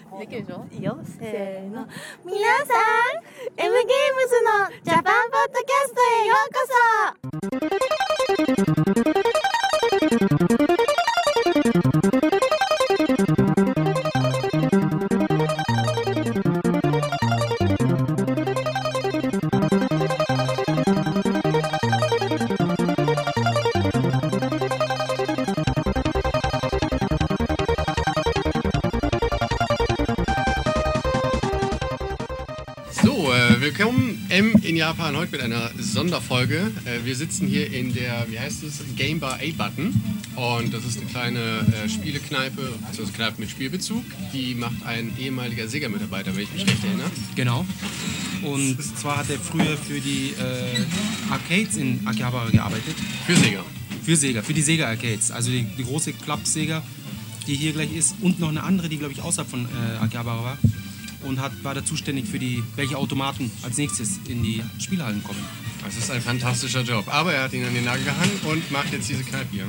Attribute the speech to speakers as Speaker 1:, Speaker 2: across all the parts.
Speaker 1: かできるでしょ？
Speaker 2: いいよ。せーの。皆さん M ゲームズのジャパンポッドキャストへようこそ「
Speaker 3: sitzen hier in der, wie heißt es, Game Bar A-Button. Und das ist eine kleine äh, Spielekneipe, also Kneipe mit Spielbezug. Die macht ein ehemaliger Sega-Mitarbeiter, wenn ich mich recht erinnere.
Speaker 4: Genau. Und zwar hat er früher für die äh, Arcades in Akihabara gearbeitet.
Speaker 3: Für Sega.
Speaker 4: Für Sega, für die Sega Arcades. Also die, die große Club Sega, die hier gleich ist. Und noch eine andere, die glaube ich außerhalb von äh, Akihabara war. Und hat, war da zuständig für die, welche Automaten als nächstes in die Spielhallen kommen.
Speaker 3: Das ist ein fantastischer Job. Aber er hat ihn an den Nagel gehangen und macht jetzt diese Kneipe hier.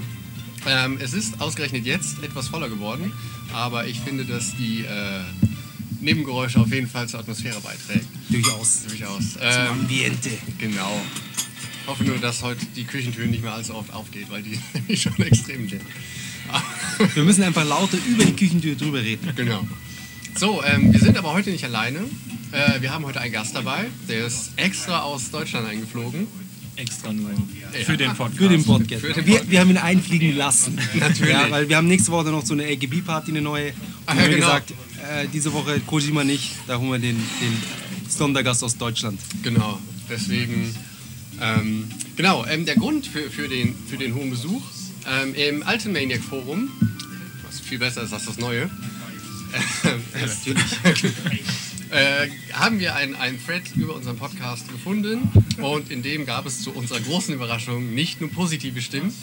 Speaker 3: Ähm, es ist ausgerechnet jetzt etwas voller geworden, aber ich finde, dass die äh, Nebengeräusche auf jeden Fall zur Atmosphäre beiträgt.
Speaker 4: Durchaus.
Speaker 3: Durchaus.
Speaker 4: Zum
Speaker 3: Ähm,
Speaker 4: Ambiente.
Speaker 3: genau. Ich hoffe nur, dass heute die Küchentür nicht mehr allzu oft aufgeht, weil die nämlich schon extrem sind.
Speaker 4: Wir müssen einfach lauter über die Küchentür drüber reden.
Speaker 3: Genau. So, ähm, wir sind aber heute nicht alleine. Äh, wir haben heute einen Gast dabei, der ist extra aus Deutschland eingeflogen.
Speaker 5: Extra nur
Speaker 3: Ja.
Speaker 5: für den Podcast.
Speaker 4: Für den Podcast.
Speaker 3: Für den
Speaker 4: wir,
Speaker 3: Podcast.
Speaker 4: wir haben ihn einfliegen lassen.
Speaker 3: Natürlich.
Speaker 4: Ja, weil wir haben nächste Woche noch so eine LGB-Party, eine neue. Und
Speaker 3: Ah, ja,
Speaker 4: wir haben
Speaker 3: genau.
Speaker 4: gesagt, äh, diese Woche Kojima nicht, da holen wir den, den Sondergast aus Deutschland.
Speaker 3: Genau, deswegen. Ähm, genau, ähm, der Grund für, für, den, für den hohen Besuch ähm, im alten Maniac Forum, was viel besser ist als das neue, äh, haben wir einen, einen Thread über unseren Podcast gefunden und in dem gab es zu unserer großen Überraschung nicht nur positive Stimmen.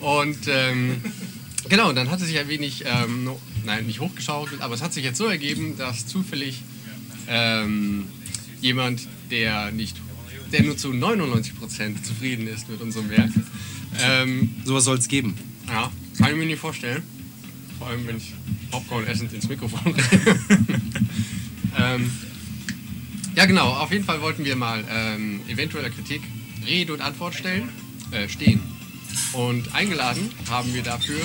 Speaker 3: Und ähm, genau, dann hat es sich ein wenig, ähm, nein, nicht hochgeschaukelt, aber es hat sich jetzt so ergeben, dass zufällig ähm, jemand, der nicht, der nur zu 99% zufrieden ist mit unserem Werk, ähm,
Speaker 4: Sowas soll es geben.
Speaker 3: ja, kann ich mir nicht vorstellen. Vor allem, wenn ich Popcorn essend ins Mikrofon. ähm, ja, genau. Auf jeden Fall wollten wir mal ähm, eventueller Kritik Rede und Antwort stellen, äh, stehen. Und eingeladen haben wir dafür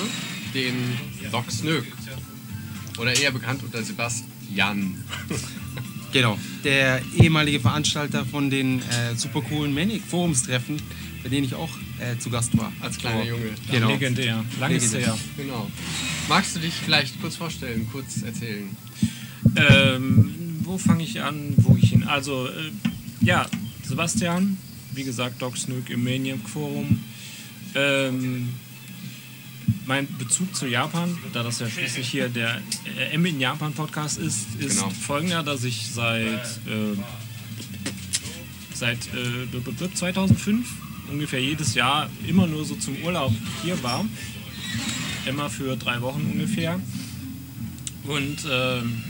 Speaker 3: den Doc Snöck. Oder eher bekannt unter Sebastian.
Speaker 4: Genau. Der ehemalige Veranstalter von den äh, super coolen Manic Forumstreffen, bei denen ich auch äh, zu Gast war.
Speaker 3: Als kleiner Junge.
Speaker 4: Genau.
Speaker 5: Legendär. Ist
Speaker 4: Legendär.
Speaker 5: her.
Speaker 3: Genau. Magst du dich vielleicht kurz vorstellen, kurz erzählen?
Speaker 5: Ähm, wo fange ich an? Wo ich hin? Also, äh, ja, Sebastian, wie gesagt, Doc Snook im Maniac Forum. Ähm, mein Bezug zu Japan, da das ja schließlich hier der äh, M in Japan Podcast ist, ist
Speaker 3: Genau.
Speaker 5: folgender, dass ich seit, äh, seit äh, b- 2005 ungefähr jedes Jahr immer nur so zum Urlaub hier war. Immer für drei Wochen ungefähr. Und ähm,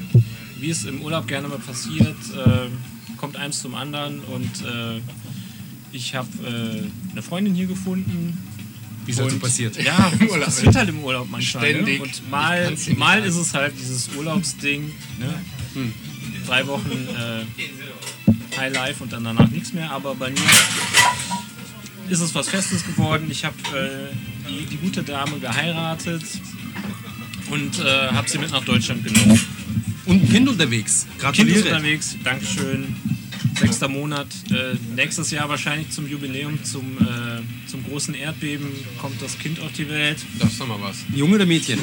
Speaker 5: wie es im Urlaub gerne mal passiert, äh, kommt eins zum anderen und äh, ich habe äh, eine Freundin hier gefunden.
Speaker 4: Wie es halt so passiert.
Speaker 5: Ja,
Speaker 3: Im
Speaker 5: das
Speaker 3: Urlaub.
Speaker 5: passiert halt im Urlaub manchmal.
Speaker 3: Ständig.
Speaker 5: Ne? Und mal, mal ist es halt dieses Urlaubsding. Ne?
Speaker 3: Hm.
Speaker 5: Drei Wochen äh, High Life und dann danach nichts mehr. Aber bei mir ist es was Festes geworden. Ich habe äh, die, die gute Dame geheiratet und äh, habe sie mit nach Deutschland genommen.
Speaker 4: Und ein Kind unterwegs.
Speaker 5: Kind ist
Speaker 4: Gratuliere.
Speaker 5: unterwegs, Dankeschön. Sechster Monat. Äh, nächstes Jahr wahrscheinlich zum Jubiläum, zum, äh, zum großen Erdbeben kommt das Kind auf die Welt.
Speaker 3: Das ist doch mal was.
Speaker 4: Junge oder Mädchen?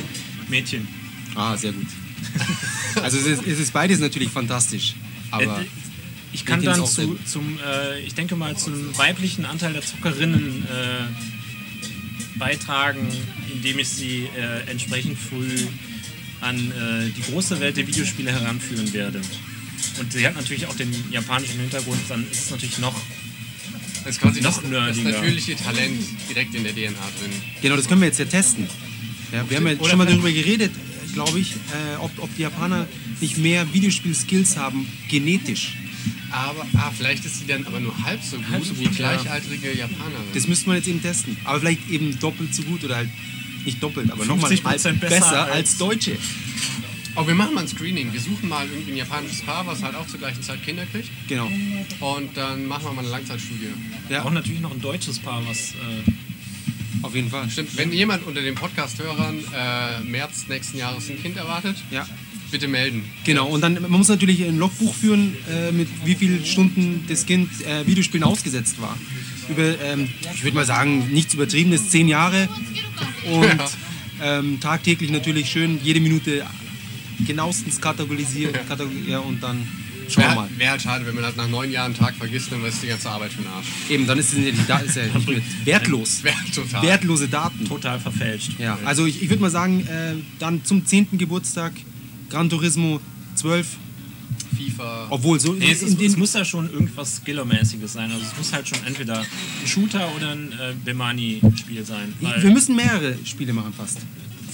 Speaker 5: Mädchen.
Speaker 4: Ah, sehr gut. Also es ist, es ist beides natürlich fantastisch. Aber
Speaker 5: Äh, ich kann dann zu, zum, äh, ich denke mal, zum weiblichen Anteil der Zockerinnen äh, beitragen, indem ich sie äh, entsprechend früh an äh, die große Welt der Videospiele heranführen werde. Und sie hat natürlich auch den japanischen Hintergrund, dann ist es natürlich noch
Speaker 3: Das ist quasi
Speaker 5: Noch
Speaker 3: das, das
Speaker 5: nerdiger.
Speaker 3: natürliche Talent direkt in der DNA drin.
Speaker 4: genau, das können wir jetzt ja testen. Ja, wir haben ja
Speaker 3: Oder
Speaker 4: schon mal darüber geredet, glaube ich, äh, ob, ob die Japaner nicht mehr Videospiel-Skills haben, genetisch.
Speaker 3: Aber ah, vielleicht ist sie dann aber nur halb so gut,
Speaker 5: Halb so
Speaker 3: wie
Speaker 5: gut, ja.
Speaker 3: gleichaltrige Japanerin.
Speaker 4: Das müsste man jetzt eben testen. Aber vielleicht eben doppelt so gut oder halt nicht doppelt, aber nochmal
Speaker 5: 50% besser
Speaker 4: besser als, Deutsche.
Speaker 3: Oh, wir machen mal ein Screening. Wir suchen mal irgendwie ein japanisches Paar, was halt auch zur gleichen Zeit Kinder kriegt.
Speaker 4: Genau.
Speaker 3: Und dann machen wir mal eine Langzeitstudie.
Speaker 4: Ja,
Speaker 5: Auch natürlich noch ein deutsches Paar, was äh,
Speaker 4: auf jeden Fall.
Speaker 3: Stimmt, wenn jemand unter den Podcast-Hörern äh, März nächsten Jahres ein Kind erwartet,
Speaker 4: Ja.
Speaker 3: bitte melden.
Speaker 4: Genau, und dann man muss natürlich ein Logbuch führen, äh, mit wie vielen Stunden das Kind äh, Videospielen ausgesetzt war. Über, ähm, ich würde mal sagen, nichts übertriebenes, zehn Jahre. Und ähm, tagtäglich natürlich schön jede Minute genauestens kategorisieren. Kategor ja, und dann schauen wir
Speaker 3: Wäre
Speaker 4: mal.
Speaker 3: wär halt schade, wenn man halt nach neun Jahren einen Tag vergisst, dann ist die ganze Arbeit für den Arsch.
Speaker 4: Eben, dann ist es die Da- ist ja nicht mehr wertlos.
Speaker 3: Wäre total.
Speaker 4: Wertlose Daten.
Speaker 5: total verfälscht.
Speaker 4: Ja, also ich, ich würde mal sagen, äh, dann zum 10. Geburtstag Gran Turismo 12.
Speaker 3: FIFA.
Speaker 4: Obwohl, so
Speaker 5: Nee, es, ist, es muss ja schon irgendwas Skillermäßiges sein. Also es muss halt schon entweder ein Shooter oder ein äh, Bemani-Spiel sein.
Speaker 4: Wir müssen mehrere Spiele machen fast.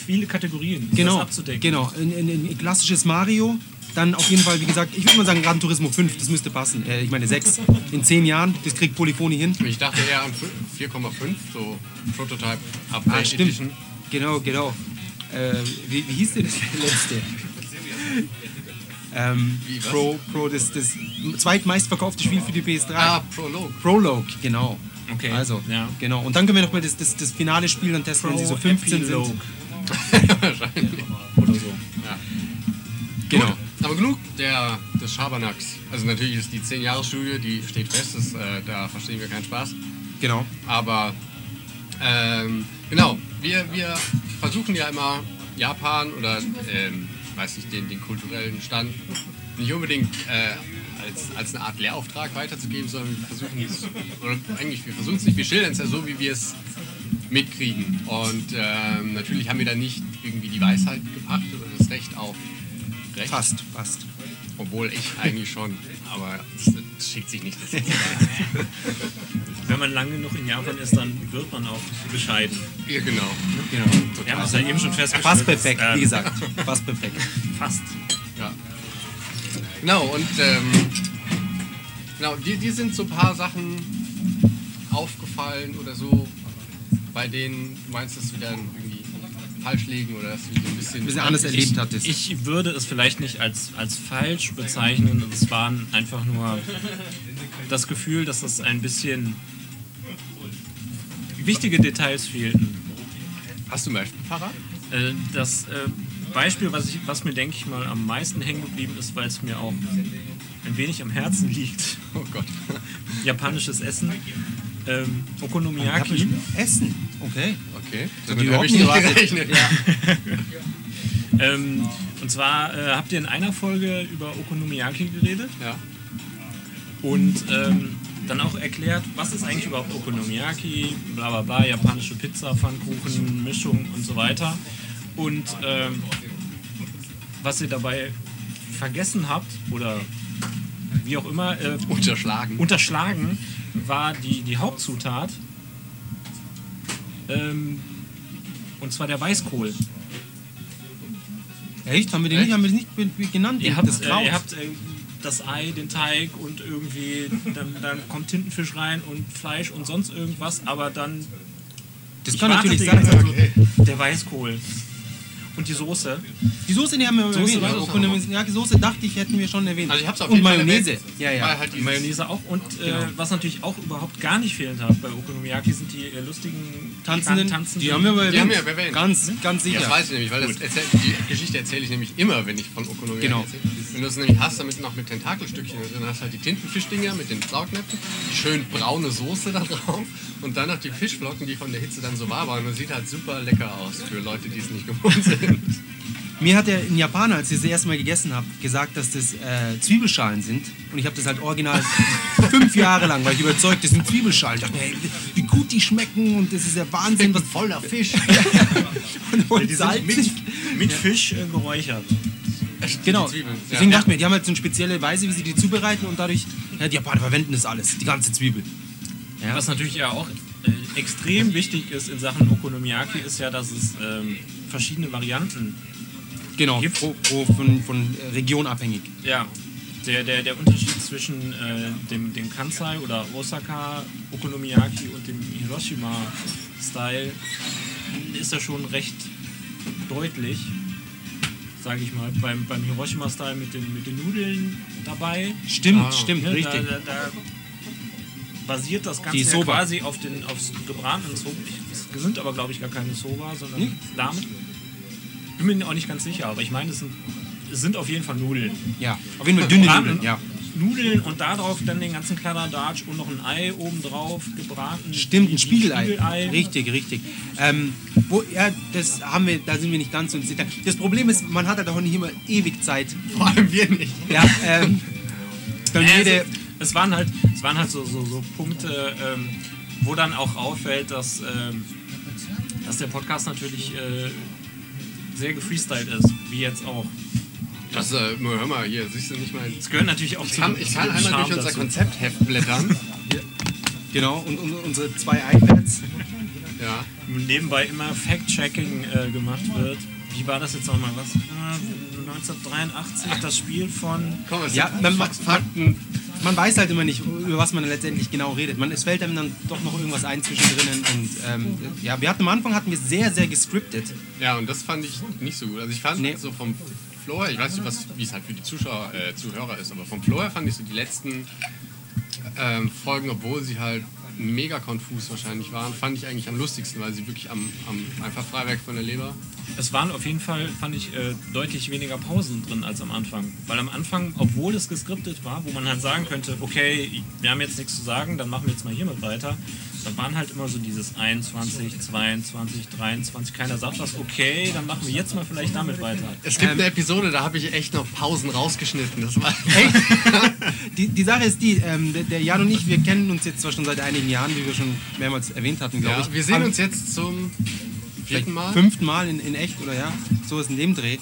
Speaker 5: viele Kategorien, um
Speaker 4: Genau,
Speaker 5: das abzudecken.
Speaker 4: genau. Ein, ein, ein klassisches Mario, dann auf jeden Fall, wie gesagt, ich würde mal sagen Gran Turismo 5, das müsste passen. Äh, ich meine 6. In 10 Jahren, das kriegt Polyphony hin.
Speaker 3: Ich dachte eher an 4,5, so Prototype Update
Speaker 4: Ah, stimmt.
Speaker 3: Edition.
Speaker 4: Genau, genau. Äh, wie, wie hieß denn das letzte? Ähm,
Speaker 3: Wie?
Speaker 4: Pro, Pro, das, das zweitmeistverkaufte Spiel für die PS3.
Speaker 3: Ah, Prolog.
Speaker 4: Prologue, genau.
Speaker 5: Okay,
Speaker 4: Also,
Speaker 5: ja.
Speaker 4: genau. Und dann können wir noch mal das, das, das finale Spiel dann testen, wenn sie so 15
Speaker 5: Epilogue
Speaker 4: sind.
Speaker 3: Wahrscheinlich.
Speaker 5: oder so.
Speaker 3: Ja.
Speaker 4: Genau.
Speaker 3: Gut, aber genug der, des Schabernacks. Also natürlich ist die 10-Jahres-Studie, die steht fest, das, äh, da verstehen wir keinen Spaß.
Speaker 4: Genau.
Speaker 3: Aber ähm, genau, wir, wir versuchen ja immer Japan oder ähm, weiß nicht, den, den kulturellen Stand nicht unbedingt äh, als, als eine Art Lehrauftrag weiterzugeben, sondern wir versuchen es, oder eigentlich wir versuchen es nicht, wir schildern es ja so, wie wir es mitkriegen. Und ähm, natürlich haben wir da nicht irgendwie die Weisheit gepachtet oder das Recht auf Recht.
Speaker 4: Fast, fast.
Speaker 3: Obwohl ich eigentlich schon, aber es, schickt sich nicht.
Speaker 5: Wenn man lange genug in Japan ist, dann wird man auch bescheiden.
Speaker 3: ja, genau.
Speaker 4: Genau.
Speaker 5: Wir haben es ja eben schon festgestellt.
Speaker 4: Fast perfekt,
Speaker 5: dass,
Speaker 4: wie
Speaker 5: äh,
Speaker 4: gesagt. Fast perfekt.
Speaker 5: Fast.
Speaker 3: Ja. Genau, und ähm, genau, dir, dir sind so ein paar Sachen aufgefallen oder so, bei denen du meinst, dass wir dann falsch liegen oder dass du so ein bisschen,
Speaker 4: Ein bisschen anders erlebt hattest.
Speaker 5: Ich würde es vielleicht nicht als, als falsch bezeichnen. Es waren einfach nur das Gefühl, dass es ein bisschen wichtige Details fehlten.
Speaker 3: Hast du ein Beispiel parat?
Speaker 5: Äh, Das äh, Beispiel, was, ich, was mir, denke ich mal, am meisten hängen geblieben ist, weil es mir auch ein wenig am Herzen liegt.
Speaker 3: Oh Gott.
Speaker 5: Japanisches Essen. Ähm, Okonomiyaki.
Speaker 4: Essen. Okay.
Speaker 3: Okay. Damit habe ich
Speaker 4: nicht
Speaker 3: gerechnet.
Speaker 5: Ähm, und zwar äh, habt ihr in einer Folge über Okonomiyaki geredet
Speaker 3: Ja.
Speaker 5: und ähm, dann auch erklärt, was ist eigentlich überhaupt Okonomiyaki, bla bla bla, japanische Pizza, Pfannkuchen, Mischung und so weiter. Und ähm, was ihr dabei vergessen habt oder wie auch immer äh,
Speaker 3: Unterschlagen.
Speaker 5: unterschlagen, war die, die Hauptzutat. Ähm, und zwar der Weißkohl.
Speaker 4: Echt? Haben wir den
Speaker 3: Echt?
Speaker 4: nicht, haben wir das nicht genannt?
Speaker 5: Ihr habt,
Speaker 4: das
Speaker 5: äh,
Speaker 4: Kraut.
Speaker 5: ihr habt äh, das Ei, den Teig und irgendwie, dann, dann kommt Tintenfisch rein und Fleisch und sonst irgendwas, aber dann
Speaker 4: das
Speaker 5: ich
Speaker 4: kann natürlich sein.
Speaker 5: ganze Zeit so, der Weißkohl. Und die Soße.
Speaker 4: Die Soße, die haben wir
Speaker 5: Soße
Speaker 4: erwähnt.
Speaker 5: war
Speaker 4: Ja,
Speaker 5: das
Speaker 4: Okonomiyaki-Soße dachte ich, hätten wir schon erwähnt.
Speaker 3: Also ich hab's auf
Speaker 4: Und
Speaker 3: jeden
Speaker 4: Mayonnaise.
Speaker 3: erwähnt.
Speaker 4: Ja, ja.
Speaker 3: Halt
Speaker 5: Mayonnaise auch. Und äh,
Speaker 4: Genau.
Speaker 5: was natürlich auch überhaupt gar nicht fehlen darf bei Okonomiyaki sind die äh, lustigen
Speaker 4: Tanzenden,
Speaker 5: Tanzenden.
Speaker 4: die haben wir aber erwähnt.
Speaker 3: Die haben wir erwähnt.
Speaker 4: Ganz, ganz sicher.
Speaker 3: Das weiß ich nämlich, weil erzähl, die Geschichte erzähle ich nämlich immer, wenn ich von Okonomiyaki
Speaker 4: Genau.
Speaker 3: erzähle. Wenn du es nämlich hast, damit noch mit Tentakelstückchen drin, dann hast du halt die Tintenfischdinger mit den Saugnäpfen, die schön braune Soße da drauf und dann noch die Fischflocken, die von der Hitze dann so warm waren. Und das sieht halt super lecker aus für Leute, die es nicht gewohnt sind.
Speaker 4: Mir hat der ein Japaner, als ich das erste Mal gegessen habe, gesagt, dass das äh, Zwiebelschalen sind. Und ich habe das halt original fünf Jahre lang, weil ich überzeugt, das sind Zwiebelschalen. Ich dachte, hey, wie gut die schmecken und das ist ja Wahnsinn, was
Speaker 3: Voller Fisch.
Speaker 4: und, und
Speaker 5: Die sind
Speaker 4: salzig.
Speaker 5: mit, mit Fisch äh, geräuchert.
Speaker 4: Genau.
Speaker 3: Die Zwiebeln, ja.
Speaker 4: Deswegen
Speaker 3: Ja.
Speaker 4: dachte ich mir, die haben halt so eine spezielle Weise, wie sie die zubereiten und dadurch, ja, die Japaner verwenden das alles, die ganze Zwiebel. Ja.
Speaker 5: Was natürlich ja auch äh, extrem wichtig ist in Sachen Okonomiyaki, ist ja, dass es ähm, verschiedene Varianten
Speaker 4: Genau,
Speaker 5: Gibt's?
Speaker 4: pro, pro, von, von Region abhängig.
Speaker 5: Ja, der, der, der Unterschied zwischen äh, dem, dem Kansai oder Osaka Okonomiyaki und dem Hiroshima-Style ist ja schon recht deutlich. sage ich mal, beim, beim Hiroshima-Style mit den, mit den Nudeln dabei.
Speaker 4: Stimmt,
Speaker 3: Ah.
Speaker 4: stimmt,
Speaker 5: Ne,
Speaker 4: richtig.
Speaker 5: Da, da, da basiert das Ganze ja quasi auf den aufs gebratenen Soba. Es sind aber, glaube ich, gar keine Soba, sondern
Speaker 4: Nee.
Speaker 5: Samen. Bin mir auch nicht ganz sicher, aber ich meine, es sind, es sind auf jeden Fall Nudeln.
Speaker 4: Ja, auf jeden Fall dünne Nudeln, ja.
Speaker 5: Nudeln und darauf dann den ganzen Kladderadatsch und noch ein Ei obendrauf gebraten.
Speaker 4: Stimmt, ein Spiegelei.
Speaker 5: Spiegelei.
Speaker 4: Richtig, richtig. Ähm, wo, ja, das haben wir, da sind wir nicht ganz so ins Detail. Das Problem ist, man hat halt auch nicht immer ewig Zeit.
Speaker 3: Vor allem wir nicht.
Speaker 4: Ja, ähm, dann
Speaker 5: Ja,
Speaker 4: jede,
Speaker 5: es, waren halt, es waren halt so, so, so Punkte, ähm, wo dann auch auffällt, dass, ähm, dass der Podcast natürlich äh, sehr gefreestylt ist, wie jetzt auch.
Speaker 3: Das, äh, hör mal, hier, siehst du nicht mal.
Speaker 5: Es gehört natürlich auch
Speaker 3: Ich kann, ich kann einmal durch unser Konzeptheft blättern.
Speaker 4: genau, und, und unsere zwei iPads.
Speaker 3: Ja.
Speaker 5: Nebenbei immer Fact-Checking äh, gemacht wird. Wie war das jetzt nochmal? Was? Äh, 1983, das Spiel von.
Speaker 3: Komm, es
Speaker 4: Ja,
Speaker 3: sind Fakten.
Speaker 4: Man weiß halt immer nicht, über was man letztendlich genau redet. Man, es fällt einem dann doch noch irgendwas ein zwischendrin. Und ähm, ja, wir hatten am Anfang hatten wir sehr, sehr gescriptet.
Speaker 3: Ja, und das fand ich nicht so gut. Also ich fand
Speaker 4: Nee.
Speaker 3: so vom Flow her, ich weiß nicht, was, wie es halt für die Zuschauer, äh, Zuhörer ist, aber vom Flow her fand ich so die letzten ähm, Folgen, obwohl sie halt mega konfus wahrscheinlich waren, fand ich eigentlich am lustigsten, weil sie wirklich am, am einfach Freiwerk von der Leber.
Speaker 5: Es waren auf jeden Fall, fand ich, äh, deutlich weniger Pausen drin als am Anfang. Weil am Anfang, obwohl es geskriptet war, wo man halt sagen könnte, okay, wir haben jetzt nichts zu sagen, dann machen wir jetzt mal hiermit weiter. Da waren halt immer so dieses 21, 22, 23, keiner sagt was, okay, dann machen wir jetzt mal vielleicht damit weiter.
Speaker 3: Es gibt eine Episode, da habe ich echt noch Pausen rausgeschnitten. Das war
Speaker 4: Die, die Sache ist die, ähm, der, der Jan und ich, wir kennen uns jetzt zwar schon seit einigen Jahren, wie wir schon mehrmals erwähnt hatten, glaube
Speaker 3: ja,
Speaker 4: ich.
Speaker 3: wir sehen uns jetzt zum vierten Mal.
Speaker 4: fünften Mal in, in echt oder ja, so ist in dem Dreh.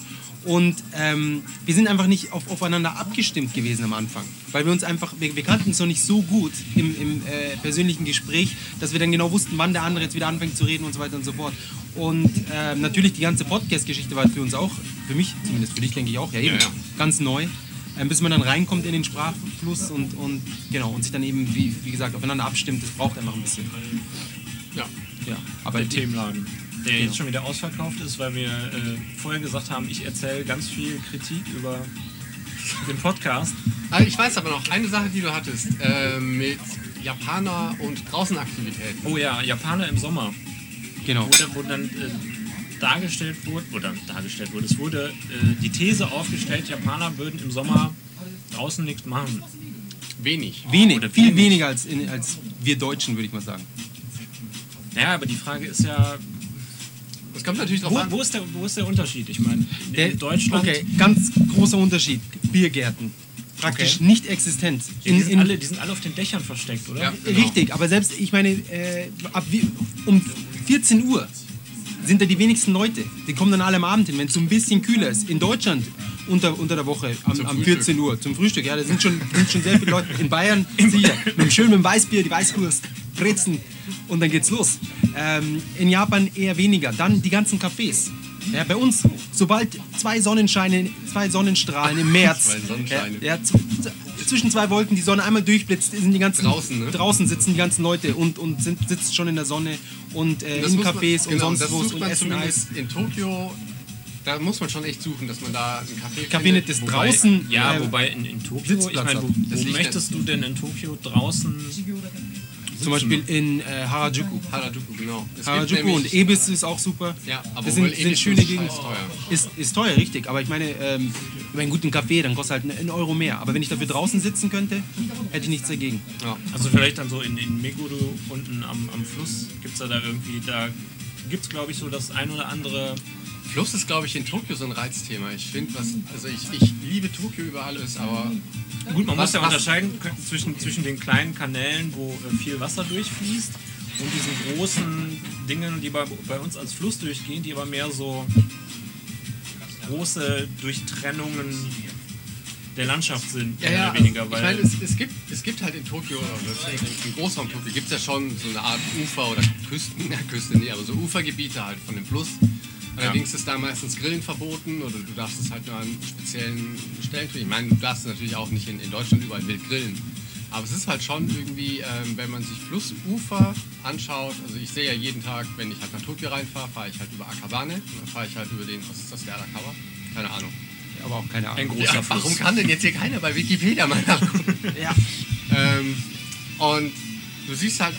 Speaker 4: Und ähm, wir sind einfach nicht auf, aufeinander abgestimmt gewesen am Anfang. Weil wir uns einfach, wir, wir kannten uns noch nicht so gut im, im äh, persönlichen Gespräch, dass wir dann genau wussten, wann der andere jetzt wieder anfängt zu reden und so weiter und so fort. Und ähm, natürlich die ganze Podcast-Geschichte war für uns auch, für mich zumindest, für dich denke ich auch, ja eben,
Speaker 3: Ja, ja.
Speaker 4: ganz neu. Ähm, bis man dann reinkommt in den Sprachfluss und, und genau und sich dann eben, wie, wie gesagt, aufeinander abstimmt, das braucht einfach ein bisschen.
Speaker 3: Ja.
Speaker 4: Ja, aber
Speaker 5: Der Themenladen, der
Speaker 4: Genau.
Speaker 5: jetzt schon wieder ausverkauft ist, weil wir äh, vorher gesagt haben, ich erzähle ganz viel Kritik über den Podcast.
Speaker 3: Ah, Ich weiß aber noch eine Sache, die du hattest äh, mit Japaner und Draußenaktivitäten.
Speaker 5: Oh ja, Japaner im Sommer.
Speaker 4: genau.
Speaker 5: wo, dann- wo dann äh, dargestellt wurde, oder dargestellt wurde, es wurde äh, die These aufgestellt, Japaner würden im Sommer draußen nichts machen.
Speaker 3: Wenig.
Speaker 4: Wenig,
Speaker 5: Oder
Speaker 4: viel
Speaker 5: wenig.
Speaker 4: weniger als, in, als wir Deutschen, würde ich mal sagen.
Speaker 5: Naja, aber die Frage ist ja,
Speaker 3: kommt natürlich drauf
Speaker 5: wo,
Speaker 3: an.
Speaker 5: wo, ist, der, wo ist der Unterschied? Ich meine,
Speaker 4: Der-
Speaker 5: in Deutschland,
Speaker 4: Okay, ganz großer Unterschied. Biergärten. Praktisch
Speaker 5: Okay.
Speaker 4: nicht existent.
Speaker 5: die,
Speaker 4: In,
Speaker 5: sind
Speaker 4: in,
Speaker 5: alle, die sind alle auf den Dächern versteckt, oder?
Speaker 3: Ja. Genau.
Speaker 4: Richtig, aber selbst, ich meine, äh, ab wie, um 14 Uhr sind da die wenigsten Leute. Die kommen dann alle am Abend hin, wenn es so ein bisschen kühler ist. In Deutschland unter, unter der Woche am, am
Speaker 3: Frühstück.
Speaker 4: 14 Uhr zum Frühstück. Ja, da sind schon, sind schon sehr viele Leute. In Bayern sicher. Mit dem schönen mit dem Weißbier, die Weißwurst, Brezen und dann geht's los. Ähm, in Japan eher weniger. Dann die ganzen Cafés. Ja, bei uns, sobald zwei Sonnenscheine, zwei Sonnenstrahlen im März,
Speaker 3: Zwei Sonnenscheine.
Speaker 4: Ja, ja, zwischen zwei Wolken die Sonne einmal durchblitzt, sind die ganzen
Speaker 3: Draußen, ne?
Speaker 4: draußen sitzen die ganzen Leute und, und sind, sitzen schon in der Sonne und äh, in
Speaker 3: muss man-
Speaker 4: Cafés und
Speaker 3: genau,
Speaker 4: sonst
Speaker 3: das
Speaker 4: wo
Speaker 3: sucht
Speaker 4: und
Speaker 3: man
Speaker 4: essen Eis.
Speaker 3: zumindest in Tokio. Da muss man schon echt suchen, dass man da ein Café
Speaker 4: Kabinett
Speaker 3: findet.
Speaker 4: ist
Speaker 5: Wobei-
Speaker 4: draußen.
Speaker 5: Ja,
Speaker 4: äh,
Speaker 5: wobei in, in Tokio, ich
Speaker 4: Sitzplatz
Speaker 5: meine,
Speaker 4: hat.
Speaker 5: wo, wo möchtest du denn in Tokio draußen
Speaker 4: Zum Beispiel in äh, Harajuku.
Speaker 3: Harajuku, genau. Es
Speaker 4: Harajuku
Speaker 3: nämlich-
Speaker 4: und Ebis ist auch super.
Speaker 3: Ja, aber
Speaker 4: das sind, sind schöne
Speaker 3: ist
Speaker 4: Gegenden.
Speaker 3: scheiß teuer.
Speaker 4: Ist, ist teuer, richtig. Aber ich meine, ähm, über einen guten Kaffee, dann kostet halt einen Euro mehr. Aber wenn ich dafür draußen sitzen könnte, hätte ich nichts dagegen.
Speaker 3: Ja.
Speaker 5: Also vielleicht dann so in, in Meguro unten am, am Fluss gibt es da, da irgendwie, da gibt es glaube ich so das ein oder andere
Speaker 3: Fluss ist, glaube ich, in Tokio so ein Reizthema. Ich finde, was, also ich, ich liebe Tokio über alles, aber
Speaker 5: Gut, man
Speaker 3: Was-
Speaker 5: muss ja
Speaker 3: was-
Speaker 5: unterscheiden zwischen, zwischen den kleinen Kanälen, wo äh, viel Wasser durchfließt, und diesen großen Dingen, die bei, bei uns als Fluss durchgehen, die aber mehr so große Durchtrennungen der Landschaft sind, mehr oder weniger.
Speaker 3: ich
Speaker 5: Weil
Speaker 3: meine, es, es, gibt, es gibt halt in Tokio, oder im Großraum Tokio, gibt es ja schon so eine Art Ufer oder Küsten, ja, Küste, nee, aber so Ufergebiete halt von dem Fluss. Allerdings ist da meistens Grillen verboten oder du darfst es halt nur an speziellen Stellen tun. Ich meine, du darfst natürlich auch nicht in, in Deutschland überall wild grillen. Aber es ist halt schon irgendwie, ähm, wenn man sich Flussufer anschaut, also ich sehe ja jeden Tag, wenn ich halt nach Tokio reinfahre, fahre ich halt über Akabane und dann fahre ich halt über den, was ist das, der Arakawa? Keine Ahnung.
Speaker 4: Aber auch keine
Speaker 5: Ein
Speaker 4: Ahnung.
Speaker 5: großer
Speaker 3: Ja,
Speaker 5: Fluss.
Speaker 3: warum kann denn jetzt hier keiner bei Wikipedia mal nachgucken?
Speaker 4: Ja.
Speaker 3: ähm, und du siehst halt,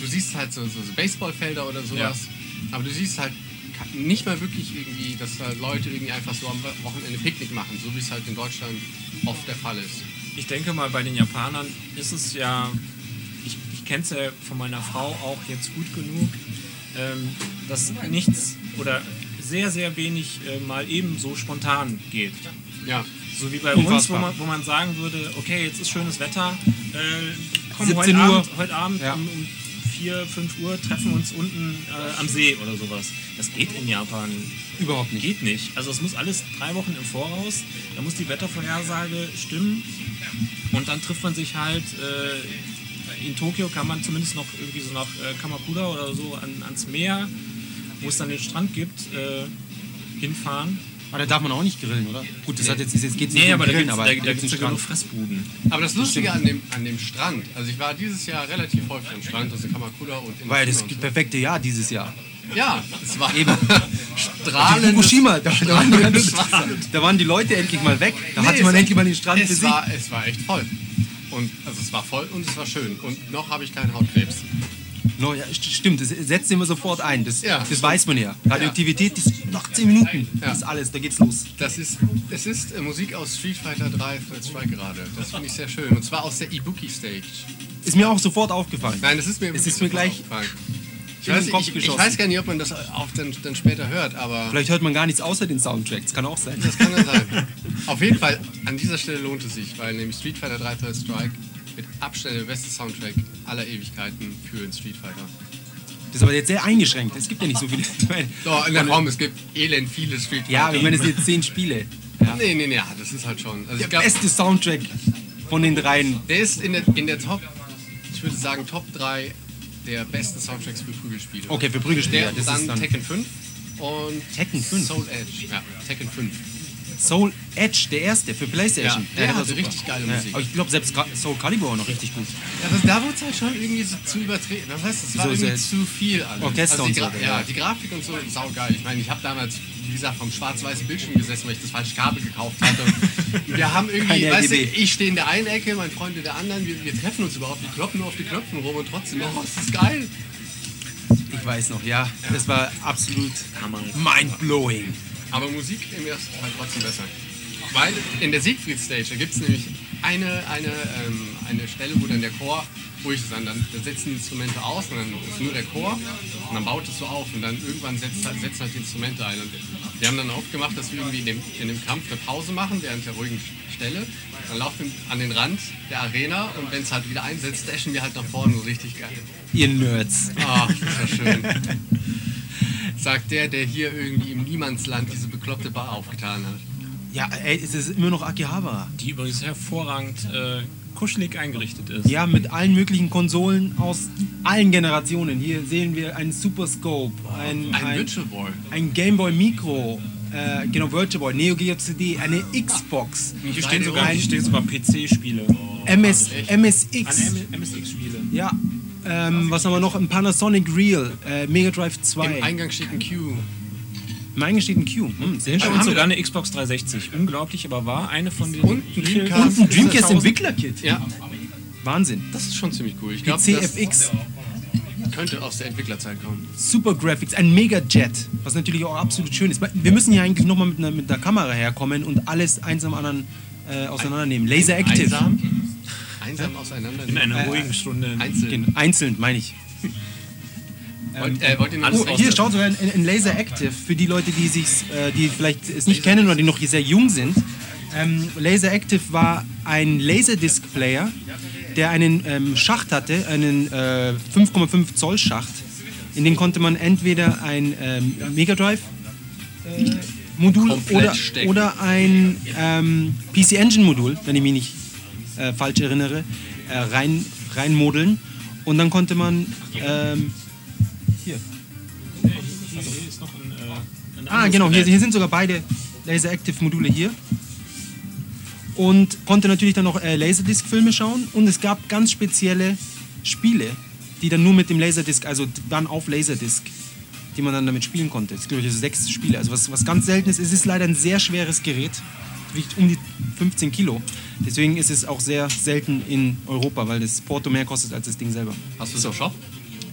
Speaker 3: du siehst halt so, so, so Baseballfelder oder sowas, aber du siehst halt nicht mal wirklich irgendwie, dass da Leute irgendwie einfach so am Wochenende Picknick machen, so wie es halt in Deutschland oft der Fall ist.
Speaker 5: Ich denke mal, bei den Japanern ist es ja, ich, ich kenne es ja von meiner Frau auch jetzt gut genug, ähm, dass nichts oder sehr, sehr wenig äh, mal eben so spontan geht.
Speaker 3: Ja,
Speaker 5: So wie bei uns, wo
Speaker 4: Unfassbar.
Speaker 5: man, wo man sagen würde, okay, jetzt ist schönes Wetter, äh, komm
Speaker 4: 17
Speaker 5: heute. Abend, heute Abend
Speaker 4: Ja.
Speaker 5: um, um 4, 5 Uhr treffen wir uns unten äh, am See oder sowas. Das geht in Japan
Speaker 4: Überhaupt nicht.
Speaker 5: Geht nicht. Also es muss alles drei Wochen im Voraus. Da muss die Wettervorhersage stimmen. Und dann trifft man sich halt. Äh, in Tokio kann man zumindest noch irgendwie so nach äh, Kamakura oder so an, ans Meer, wo es dann den Strand gibt, äh, hinfahren.
Speaker 4: Aber da darf man auch nicht grillen, oder? Gut, das
Speaker 5: Nee.
Speaker 4: hat jetzt, jetzt geht es nicht
Speaker 5: Nee,
Speaker 4: um
Speaker 5: aber da
Speaker 4: Grillen,
Speaker 5: gibt es
Speaker 4: aber
Speaker 5: da,
Speaker 4: da
Speaker 5: da
Speaker 4: gibt's einen
Speaker 5: ja genug. Fressbuden.
Speaker 3: aber das Lustige an dem, an dem Strand, also ich war dieses Jahr relativ häufig am Strand, also in Kamakura und in
Speaker 4: War ja das
Speaker 3: und
Speaker 4: perfekte Jahr dieses Jahr.
Speaker 3: so. Ja, es war
Speaker 4: Eben.
Speaker 3: strahlendes,
Speaker 4: Fukushima, da, da, waren die da waren die Leute endlich mal weg. Da hatte
Speaker 3: Nee,
Speaker 4: man
Speaker 3: es-
Speaker 4: endlich mal den Strand für
Speaker 3: es
Speaker 4: sich.
Speaker 3: war, es war echt voll. Und also es war voll und es war schön. Und noch habe ich keinen Hautkrebs.
Speaker 4: No, ja, st- stimmt, das setzt immer sofort ein. Das,
Speaker 3: Ja.
Speaker 4: das weiß man ja. Radioaktivität ist nach 10 Minuten.
Speaker 3: Ja.
Speaker 4: Das ist alles, da geht's los.
Speaker 3: Das ist, es ist äh, Musik aus Street Fighter 3 Third Strike gerade. Das finde ich sehr schön. Und zwar aus der Ibuki Stage.
Speaker 4: Ist mir auch sofort aufgefallen.
Speaker 3: Nein, das ist mir
Speaker 4: Es ist mir gleich
Speaker 3: aufgefallen. Ich weiß, ich, ich weiß gar nicht, ob man das auch dann, dann später hört, aber
Speaker 4: Vielleicht hört man gar nichts außer den Soundtracks. Kann auch sein.
Speaker 3: das kann ja sein. Auf jeden Fall, an dieser Stelle lohnt es sich, weil nämlich Street Fighter 3 Third Strike mit Abstand der beste Soundtrack aller Ewigkeiten für einen Street Fighter.
Speaker 4: Das ist aber jetzt sehr eingeschränkt. Es gibt ja nicht so viele.
Speaker 3: So, in der Raum, es gibt elend viele Street Fighter.
Speaker 4: ja, ich meine, es sind jetzt 10 Spiele.
Speaker 3: Nee, nee, nee, ja, das ist halt schon. Also
Speaker 4: Der
Speaker 3: glaub,
Speaker 4: beste Soundtrack von den dreien.
Speaker 3: der ist in der, in der Top, ich würde sagen, Top 3 der besten Soundtracks für Prügelspiele.
Speaker 4: Okay, für Prügelspiele.
Speaker 3: Der,
Speaker 4: Das
Speaker 3: dann,
Speaker 4: ist dann
Speaker 3: Tekken 5 und
Speaker 4: Tekken 5?
Speaker 3: Soul Edge. Ja, Tekken 5.
Speaker 4: Soul Edge, der erste für PlayStation.
Speaker 3: Ja, der
Speaker 4: war
Speaker 3: hatte
Speaker 4: super.
Speaker 3: richtig geile Musik.
Speaker 4: Aber ich glaube, selbst Soul Calibur war noch richtig gut.
Speaker 3: Ja, das, da wurde es halt schon irgendwie so zu übertreten. Was heißt, es war
Speaker 4: So
Speaker 3: irgendwie zu viel alles.
Speaker 4: Orchester
Speaker 3: also die
Speaker 4: und so, ja.
Speaker 3: Die Grafik und so, saugeil. Ich meine, ich habe damals, wie gesagt, vom schwarz-weißen Bildschirm gesessen, weil ich das falsche Kabel gekauft hatte. Wir haben irgendwie, weißt du, ich stehe in der einen Ecke, mein Freund in der anderen, wir, wir treffen uns überhaupt, wir kloppen nur auf die Knöpfe rum und trotzdem, oh, ist das geil.
Speaker 4: Ich weiß noch, ja. Das war absolut mind-blowing.
Speaker 3: Aber Musik im ersten Teil trotzdem besser. Weil in der Siegfried Stage, da gibt es nämlich eine, eine, ähm, eine Stelle, wo dann der Chor ruhig ist. Dann, dann setzen die Instrumente aus und dann ist nur der Chor und dann baut es so auf und dann irgendwann setzt, setzen halt die Instrumente ein. Und wir haben dann oft gemacht, dass wir irgendwie in dem, in dem Kampf eine Pause machen während der ruhigen Stelle. Dann laufen wir an den Rand der Arena und wenn es halt wieder einsetzt, dashen wir halt nach vorne so richtig geil.
Speaker 4: Ihr Nerds.
Speaker 3: Ach, das war schön. Sagt der, der hier irgendwie im Niemandsland diese bekloppte Bar aufgetan hat.
Speaker 4: Ja, ey, es ist immer noch Akihabara.
Speaker 5: Die übrigens hervorragend äh, kuschelig eingerichtet ist.
Speaker 4: Ja, mit allen möglichen Konsolen aus allen Generationen. Hier sehen wir einen Super Scope, ein,
Speaker 3: Ein
Speaker 4: ein,
Speaker 3: Virtual Boy.
Speaker 4: ein Game Boy Micro, äh, genau, Virtual Boy, Neo Geo CD, eine Xbox,
Speaker 5: Hier stehen sogar, sogar PC-Spiele.
Speaker 4: MS,
Speaker 5: An
Speaker 4: MSX,
Speaker 5: MSX-Spiele.
Speaker 4: ja, ähm, was haben wir noch? Ein Panasonic Real, äh, Mega Drive
Speaker 3: Im
Speaker 4: 2.
Speaker 3: Eingang steht ein Q.
Speaker 4: Im Eingang steht ein Q. Hm, sehr schön.
Speaker 5: Und sogar eine Xbox 360. Unglaublich, aber war eine von den
Speaker 3: Und ein Dreamcast.
Speaker 4: Und ein Dreamcast
Speaker 3: 1000.
Speaker 4: Entwicklerkit.
Speaker 3: Ja,
Speaker 4: Wahnsinn.
Speaker 3: das ist schon ziemlich cool. Ich glaube,
Speaker 4: CFX,
Speaker 3: könnte aus der Entwicklerzeit kommen.
Speaker 4: Super Graphics, ein Mega Jet, was natürlich auch absolut schön ist. Wir müssen ja eigentlich nochmal mit einer, mit einer Kamera herkommen und alles eins am anderen äh, auseinandernehmen. Laser Active.
Speaker 3: Einsam, einsam auseinander.
Speaker 5: In einer
Speaker 4: Äh,
Speaker 5: ruhigen Stunde.
Speaker 3: Einzeln.
Speaker 4: Genau, Einzeln, meine ich.
Speaker 3: Wollt, äh, wollt
Speaker 4: Oh, hier schaut sogar ein, Laser Active für die Leute, die sich, äh, die vielleicht es nicht kennen oder die noch sehr jung sind. Ähm, Laser Active war ein Laserdisc-Player, der einen ähm, Schacht hatte, einen äh, 5,5 Zoll Schacht. In den konnte man entweder ein ähm, Mega Drive äh, Modul oder, oder ein ähm, PC Engine Modul, wenn ich mich nicht äh, falsch erinnere, äh, rein, reinmodeln. Und dann konnte man ähm, hier, Ah, genau, hier, hier sind sogar beide Laser Active Module hier. Und konnte natürlich dann noch äh, Laserdisc-Filme schauen. Und es gab ganz spezielle Spiele, die dann nur mit dem Laserdisc, also waren auf Laserdisc, die man dann damit spielen konnte. Es ich also sechs Spiele. Also was, was ganz selten ist, es ist leider ein sehr schweres Gerät. Wiegt um die 15 Kilo. Deswegen ist es auch sehr selten in Europa, weil das Porto mehr kostet als das Ding selber.
Speaker 3: Hast du es auf Shop?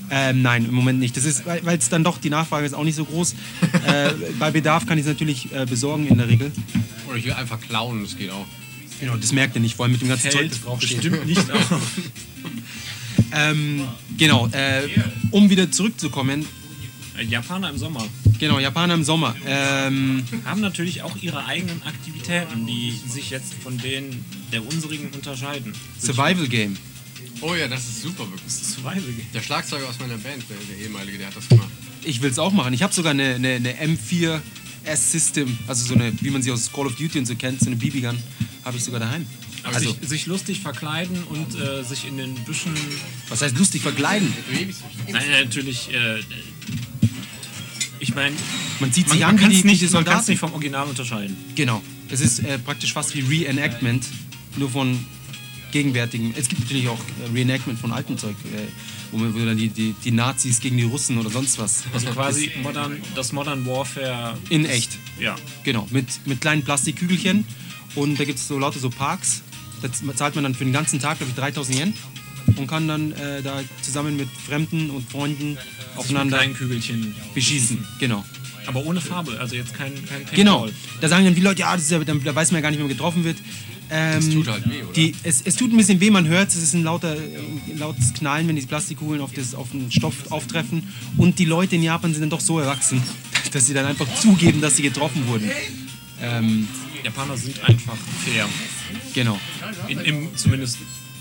Speaker 4: Ähm, nein, im Moment nicht. Das ist, weil es dann doch, die Nachfrage ist auch nicht so groß. äh, bei Bedarf kann ich es natürlich äh, besorgen in der Regel.
Speaker 3: Oder ich will einfach klauen, das geht auch.
Speaker 4: Genau, das merkt ihr nicht, vor allem mit dem ganzen Zeug, das
Speaker 5: Fällt
Speaker 4: draufsteht.
Speaker 5: bestimmt nicht auf.
Speaker 4: Ähm, genau, äh, um wieder zurückzukommen,
Speaker 5: Japaner im Sommer
Speaker 4: genau, Japaner im Sommer. Ähm,
Speaker 5: haben natürlich auch ihre eigenen Aktivitäten, die sich jetzt von denen der unsrigen unterscheiden.
Speaker 4: Survival Game.
Speaker 3: Oh ja, das ist super wirklich.
Speaker 5: Survival Game.
Speaker 3: Der Schlagzeuger aus meiner Band, der, der ehemalige, der hat das gemacht.
Speaker 4: Ich will es auch machen. Ich habe sogar eine, eine, eine M4 S-System, also so eine, wie man sie aus Call of Duty und so kennt, so eine BB-Gun, habe ich sogar daheim.
Speaker 5: Also
Speaker 4: Also,
Speaker 5: sich, sich lustig verkleiden und äh, sich in den Büschen.
Speaker 4: was heißt lustig verkleiden?
Speaker 5: Nein, natürlich. Äh, ich meine,
Speaker 4: Man sich
Speaker 5: man
Speaker 4: an
Speaker 5: kann
Speaker 4: die,
Speaker 5: es nicht, man kann's
Speaker 4: Soldaten.
Speaker 5: nicht vom Original unterscheiden.
Speaker 4: Genau. Es ist äh, praktisch fast wie Reenactment, nur von gegenwärtigen. Es gibt natürlich auch äh, Reenactment von alten Zeug, äh, wo, man, wo dann die, die, die Nazis gegen die Russen oder sonst was.
Speaker 5: Also quasi modern, das Modern Warfare.
Speaker 4: In echt.
Speaker 5: Ja.
Speaker 4: Genau, mit, mit kleinen Plastikkügelchen. Und da gibt es so lauter so Parks. Da zahlt man dann für den ganzen Tag, glaube ich, 3000 Yen. Und kann dann äh, da zusammen mit Fremden und Freunden aufeinander
Speaker 5: kleinen Kügelchen.
Speaker 4: beschießen. Genau.
Speaker 5: Aber ohne Farbe, also jetzt kein, kein Paintball.
Speaker 4: Genau. Da sagen dann die Leute, ja, das ist ja, dann, da weiß man ja gar nicht, wie man getroffen wird. Ähm,
Speaker 3: Das tut halt weh, oder?
Speaker 4: Die, es, es tut ein bisschen weh, man hört es, es ist ein lauter, ein lautes Knallen, wenn die Plastikkugeln auf, das, auf den Stoff auftreffen. Und die Leute in Japan sind dann doch so erwachsen, dass sie dann einfach zugeben, dass sie getroffen wurden. Ähm,
Speaker 5: Japaner sind einfach fair.
Speaker 4: genau.
Speaker 5: In, im, zumindest